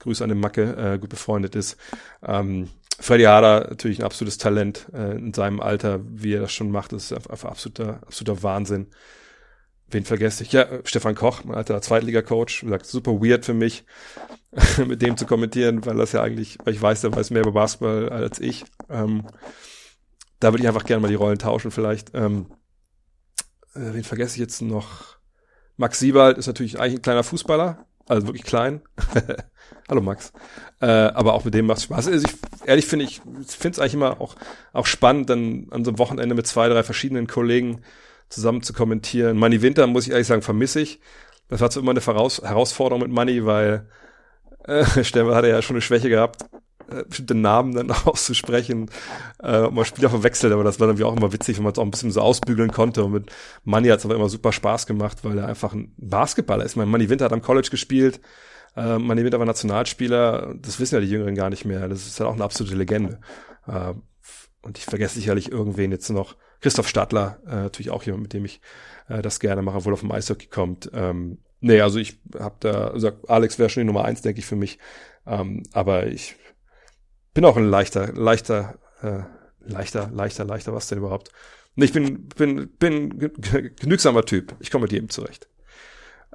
Grüße an den Macke, äh, gut befreundet ist. Ähm, Freddy Harder, natürlich ein absolutes Talent äh, in seinem Alter, wie er das schon macht, das ist einfach absoluter, absoluter Wahnsinn. Wen vergesse ich? Ja, Stefan Koch, mein alter Zweitliga-Coach, gesagt, super weird für mich, mit dem zu kommentieren, weil das ja eigentlich, weil ich weiß, der weiß mehr über Basketball als ich. Ähm, da würde ich einfach gerne mal die Rollen tauschen vielleicht. Ähm, äh, wen vergesse ich jetzt noch? Max Siebald ist natürlich eigentlich ein kleiner Fußballer, also wirklich klein. Hallo Max. Äh, aber auch mit dem macht Spaß. Also ich, ehrlich finde ich, finde es eigentlich immer auch, auch spannend, dann an so einem Wochenende mit zwei, drei verschiedenen Kollegen zusammen zu kommentieren. Money Winter, muss ich ehrlich sagen, vermisse ich. Das war so immer eine Voraus Herausforderung mit Money, weil äh, Stefan hatte ja schon eine Schwäche gehabt, äh, bestimmte Namen dann auszusprechen, äh, mal Spieler verwechselt, aber das war dann auch immer witzig, wenn man es auch ein bisschen so ausbügeln konnte. Und mit Money hat es aber immer super Spaß gemacht, weil er einfach ein Basketballer ist. Mein Money Winter hat am College gespielt, äh, Money Winter war Nationalspieler, das wissen ja die Jüngeren gar nicht mehr. Das ist ja halt auch eine absolute Legende. Äh, und ich vergesse sicherlich irgendwen jetzt noch. Christoph Stadler, äh, natürlich auch jemand, mit dem ich äh, das gerne mache, obwohl er vom Eishockey kommt. Ähm, nee, also ich habe da, also Alex wäre schon die Nummer eins, denke ich, für mich. Ähm, aber ich bin auch ein leichter, leichter, äh, leichter, leichter, leichter, was denn überhaupt? Ich bin, bin, bin genügsamer Typ. Ich komme mit jedem zurecht.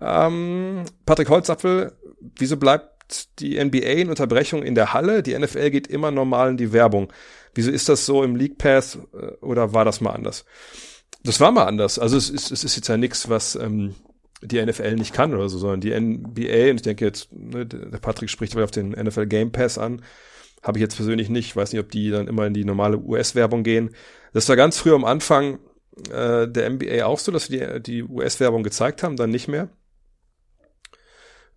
Ähm, Patrick Holzapfel, wieso bleibt die NBA in Unterbrechung in der Halle? Die NFL geht immer normal in die Werbung. Wieso ist das so im League Pass äh, oder war das mal anders? Das war mal anders. Also es ist, es ist jetzt ja nichts, was ähm, die NFL nicht kann oder so, sondern die NBA, und ich denke jetzt, ne, der Patrick spricht auf den NFL Game Pass an, habe ich jetzt persönlich nicht, weiß nicht, ob die dann immer in die normale US-Werbung gehen. Das war ganz früh am Anfang äh, der NBA auch so, dass wir die, die US-Werbung gezeigt haben, dann nicht mehr.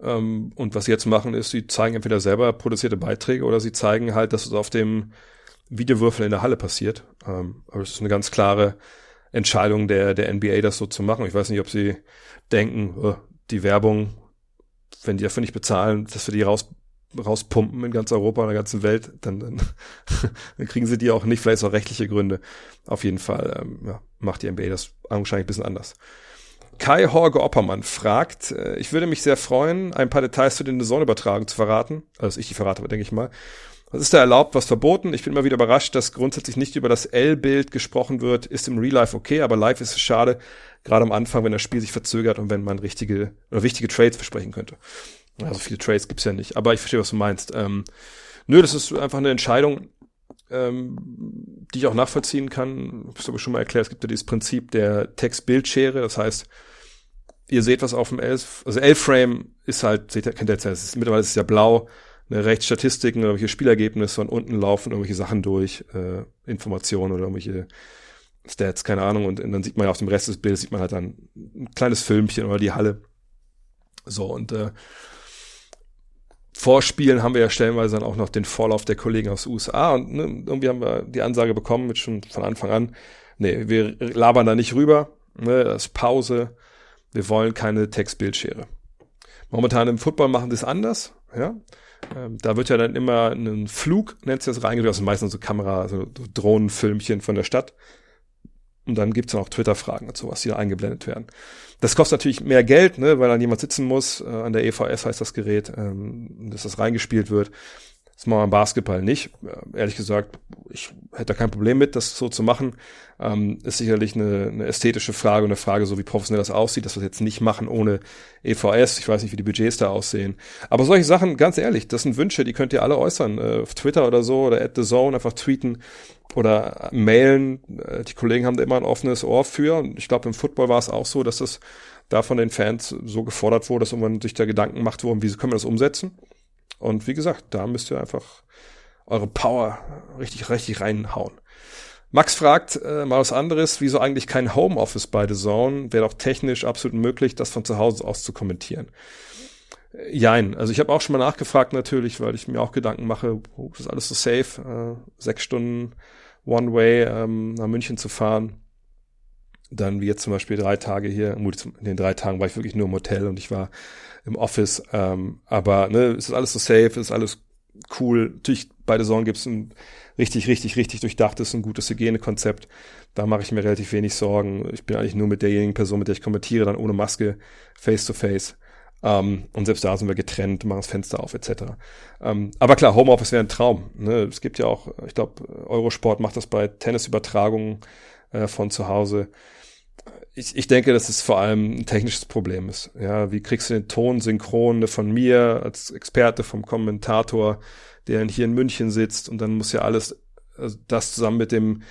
Ähm, und was sie jetzt machen, ist, sie zeigen entweder selber produzierte Beiträge oder sie zeigen halt, dass es auf dem Videowürfel in der Halle passiert. Ähm, aber es ist eine ganz klare Entscheidung der, der NBA, das so zu machen. Ich weiß nicht, ob sie denken, oh, die Werbung, wenn die dafür nicht bezahlen, dass wir die raus, rauspumpen in ganz Europa und der ganzen Welt, dann, dann, dann kriegen sie die auch nicht, vielleicht auch rechtliche Gründe. Auf jeden Fall ähm, ja, macht die NBA das wahrscheinlich ein bisschen anders. Kai Horge Oppermann fragt, äh, ich würde mich sehr freuen, ein paar Details zu den Saisonübertragungen zu verraten. Also ich die verrate, aber denke ich mal. Was ist da erlaubt, was verboten? Ich bin immer wieder überrascht, dass grundsätzlich nicht über das L-Bild gesprochen wird. Ist im Real Life okay, aber live ist es schade, gerade am Anfang, wenn das Spiel sich verzögert und wenn man richtige oder wichtige Trades besprechen könnte. Also viele Trades gibt's ja nicht, aber ich verstehe, was du meinst. Ähm, nö, das ist einfach eine Entscheidung, ähm, die ich auch nachvollziehen kann. Ich habe schon mal erklärt, es gibt ja dieses Prinzip der Text-Bild-Schere. Das heißt, ihr seht was auf dem L, also L-Frame ist halt, seht ihr, kennt ihr jetzt ist, mittlerweile ist es ja blau, ne, rechts Statistiken, irgendwelche Spielergebnisse und unten laufen irgendwelche Sachen durch, äh, Informationen oder irgendwelche Stats, keine Ahnung, und, und dann sieht man ja auf dem Rest des Bildes, sieht man halt dann ein kleines Filmchen oder die Halle. So, und äh, Vorspielen haben wir ja stellenweise dann auch noch den Vorlauf der Kollegen aus den USA und ne, irgendwie haben wir die Ansage bekommen, mit schon von Anfang an, nee, wir labern da nicht rüber, ne, das ist Pause, wir wollen keine Textbildschere. Momentan im Football machen es anders, ja. Ähm, da wird ja dann immer ein Flug, nennt sich das, reingebracht, also meistens so Kamera, so Drohnenfilmchen von der Stadt. Und dann gibt's dann auch Twitter-Fragen und sowas, die da eingeblendet werden. Das kostet natürlich mehr Geld, ne, weil dann jemand sitzen muss, äh, an der EVS heißt das Gerät, ähm, dass das reingespielt wird. Das machen wir im Basketball nicht. Ehrlich gesagt, ich hätte da kein Problem mit, das so zu machen. Ähm, ist sicherlich eine, eine ästhetische Frage und eine Frage, so wie professionell das aussieht, dass wir das jetzt nicht machen ohne EVS. Ich weiß nicht, wie die Budgets da aussehen. Aber solche Sachen, ganz ehrlich, das sind Wünsche, die könnt ihr alle äußern. Äh, auf Twitter oder so oder at the zone einfach tweeten oder mailen. Äh, die Kollegen haben da immer ein offenes Ohr für. Und ich glaube, im Football war es auch so, dass das da von den Fans so gefordert wurde, dass man sich da Gedanken macht, worum, wie können wir das umsetzen. Und wie gesagt, da müsst ihr einfach eure Power richtig, richtig reinhauen. Max fragt äh, mal was anderes, wieso eigentlich kein Homeoffice bei The Zone? Wäre doch technisch absolut möglich, das von zu Hause aus zu kommentieren. Äh, jein, also ich habe auch schon mal nachgefragt natürlich, weil ich mir auch Gedanken mache, oh, ist alles so safe, äh, sechs Stunden One Way ähm, nach München zu fahren. Dann wie jetzt zum Beispiel drei Tage hier, in den drei Tagen war ich wirklich nur im Hotel und ich war im Office. Ähm, aber ne, es ist alles so safe, es ist alles cool. Natürlich, bei der Saison gibt es ein richtig, richtig, richtig durchdachtes, ein gutes Hygienekonzept. Da mache ich mir relativ wenig Sorgen. Ich bin eigentlich nur mit derjenigen Person, mit der ich kommentiere, dann ohne Maske, face to face. Um, und selbst da sind wir getrennt, machen das Fenster auf, etc. Um, aber klar, Homeoffice wäre ein Traum. Ne? Es gibt ja auch, ich glaube, Eurosport macht das bei Tennisübertragungen äh, von zu Hause ich, ich denke, dass es vor allem ein technisches Problem ist. Ja, wie kriegst du den Ton synchron von mir als Experte, vom Kommentator, der hier in München sitzt und dann muss ja alles, also das zusammen mit dem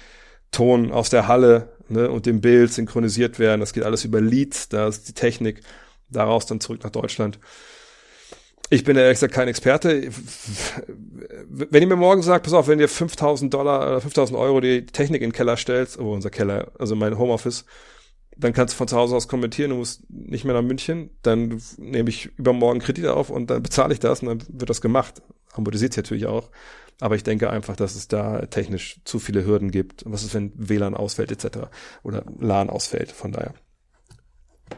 Ton aus der Halle ne, und dem Bild synchronisiert werden. Das geht alles über Leads, da ist die Technik, daraus dann zurück nach Deutschland. Ich bin ehrlich gesagt kein Experte. Wenn ihr mir morgen sagt, pass auf, wenn ihr 5000 Dollar oder 5000 Euro die Technik in den Keller stellst, oh, unser Keller, also mein Homeoffice, dann kannst du von zu Hause aus kommentieren, du musst nicht mehr nach München, dann nehme ich übermorgen Kredit auf und dann bezahle ich das und dann wird das gemacht. Amortisiert sich natürlich auch. Aber ich denke einfach, dass es da technisch zu viele Hürden gibt. Was ist, wenn WLAN ausfällt etc. oder LAN ausfällt, von daher.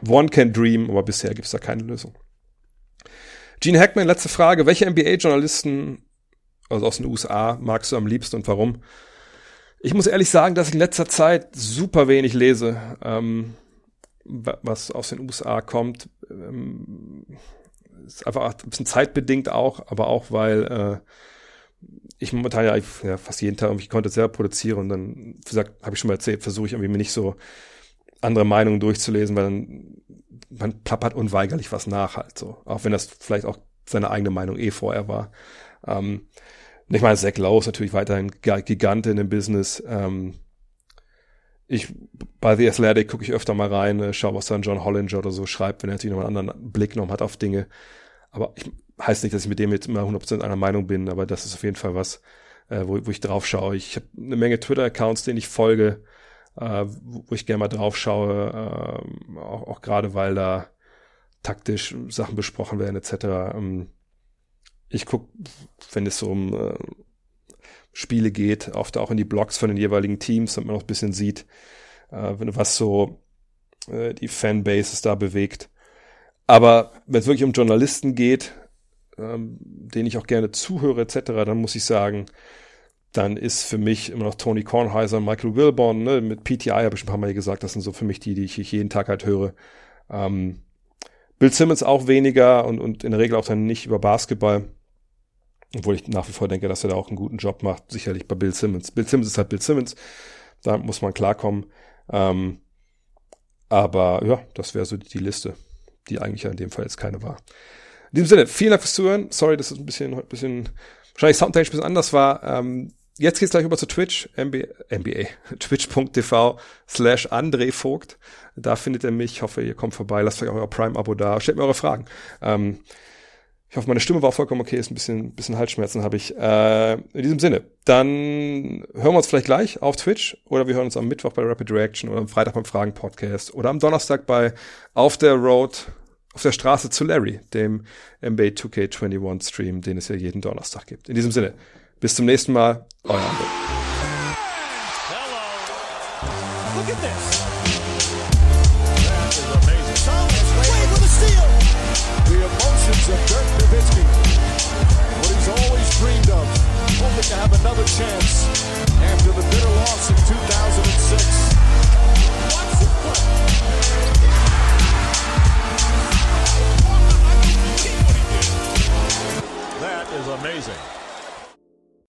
One can dream, aber bisher gibt es da keine Lösung. Gene Hackman, letzte Frage. Welche NBA-Journalisten, also aus den USA, magst du am liebsten und warum? Ich muss ehrlich sagen, dass ich in letzter Zeit super wenig lese, ähm, was aus den USA kommt. Ähm, ist einfach ein bisschen zeitbedingt auch, aber auch weil äh, ich momentan ja, ja fast jeden Tag irgendwie Content selber produziere und dann, wie gesagt, habe ich schon mal erzählt, versuche ich irgendwie mir nicht so andere Meinungen durchzulesen, weil dann man plappert unweigerlich was nach halt so. Auch wenn das vielleicht auch seine eigene Meinung eh vorher war. Ähm, ich meine, Zach Lowe ist natürlich weiterhin Gigant in dem Business. Ähm, ich, bei The Athletic gucke ich öfter mal rein, äh, schaue, was dann John Hollinger oder so schreibt, wenn er natürlich noch einen anderen Blick noch hat auf Dinge. Aber ich heißt nicht, dass ich mit dem jetzt immer 100% einer Meinung bin, aber das ist auf jeden Fall was, äh, wo, wo ich drauf schaue. Ich habe eine Menge Twitter-Accounts, denen ich folge, äh, wo ich gerne mal drauf schaue, äh, auch, auch gerade weil da taktisch Sachen besprochen werden etc. Ähm, ich guck, wenn es um äh, Spiele geht, oft auch in die Blogs von den jeweiligen Teams, damit man auch ein bisschen sieht, äh, was so äh, die Fanbases da bewegt. Aber wenn es wirklich um Journalisten geht, ähm, denen ich auch gerne zuhöre etc., dann muss ich sagen, dann ist für mich immer noch Tony Kornheiser und Michael Wilborn, ne, mit PTI habe ich ein paar Mal gesagt, das sind so für mich die, die ich jeden Tag halt höre. Ähm, Bill Simmons auch weniger und, und in der Regel auch dann nicht über Basketball. Obwohl ich nach wie vor denke, dass er da auch einen guten Job macht, sicherlich bei Bill Simmons. Bill Simmons ist halt Bill Simmons, da muss man klarkommen. Ähm, aber ja, das wäre so die, Liste, die eigentlich ja in dem Fall jetzt keine war. In diesem Sinne, vielen Dank fürs Zuhören. Sorry, dass es ein bisschen, ein bisschen, wahrscheinlich soundtechnisch ein bisschen anders war. Ähm, jetzt geht's gleich über zu Twitch, NBA, NBA twitch.tv slash André Vogt. Da findet ihr mich. Ich hoffe, ihr kommt vorbei. Lasst euch auch euer Prime-Abo da. Stellt mir eure Fragen. Ähm, ich hoffe, meine Stimme war vollkommen okay. Ist ein bisschen, bisschen Halsschmerzen habe ich. Äh, in diesem Sinne, dann hören wir uns vielleicht gleich auf Twitch oder wir hören uns am Mittwoch bei Rapid Reaction oder am Freitag beim Fragen-Podcast oder am Donnerstag bei Auf der Road auf der Straße zu Larry, dem NBA 2K21 Stream, den es ja jeden Donnerstag gibt. In diesem Sinne, bis zum nächsten Mal, euer André. Amazing.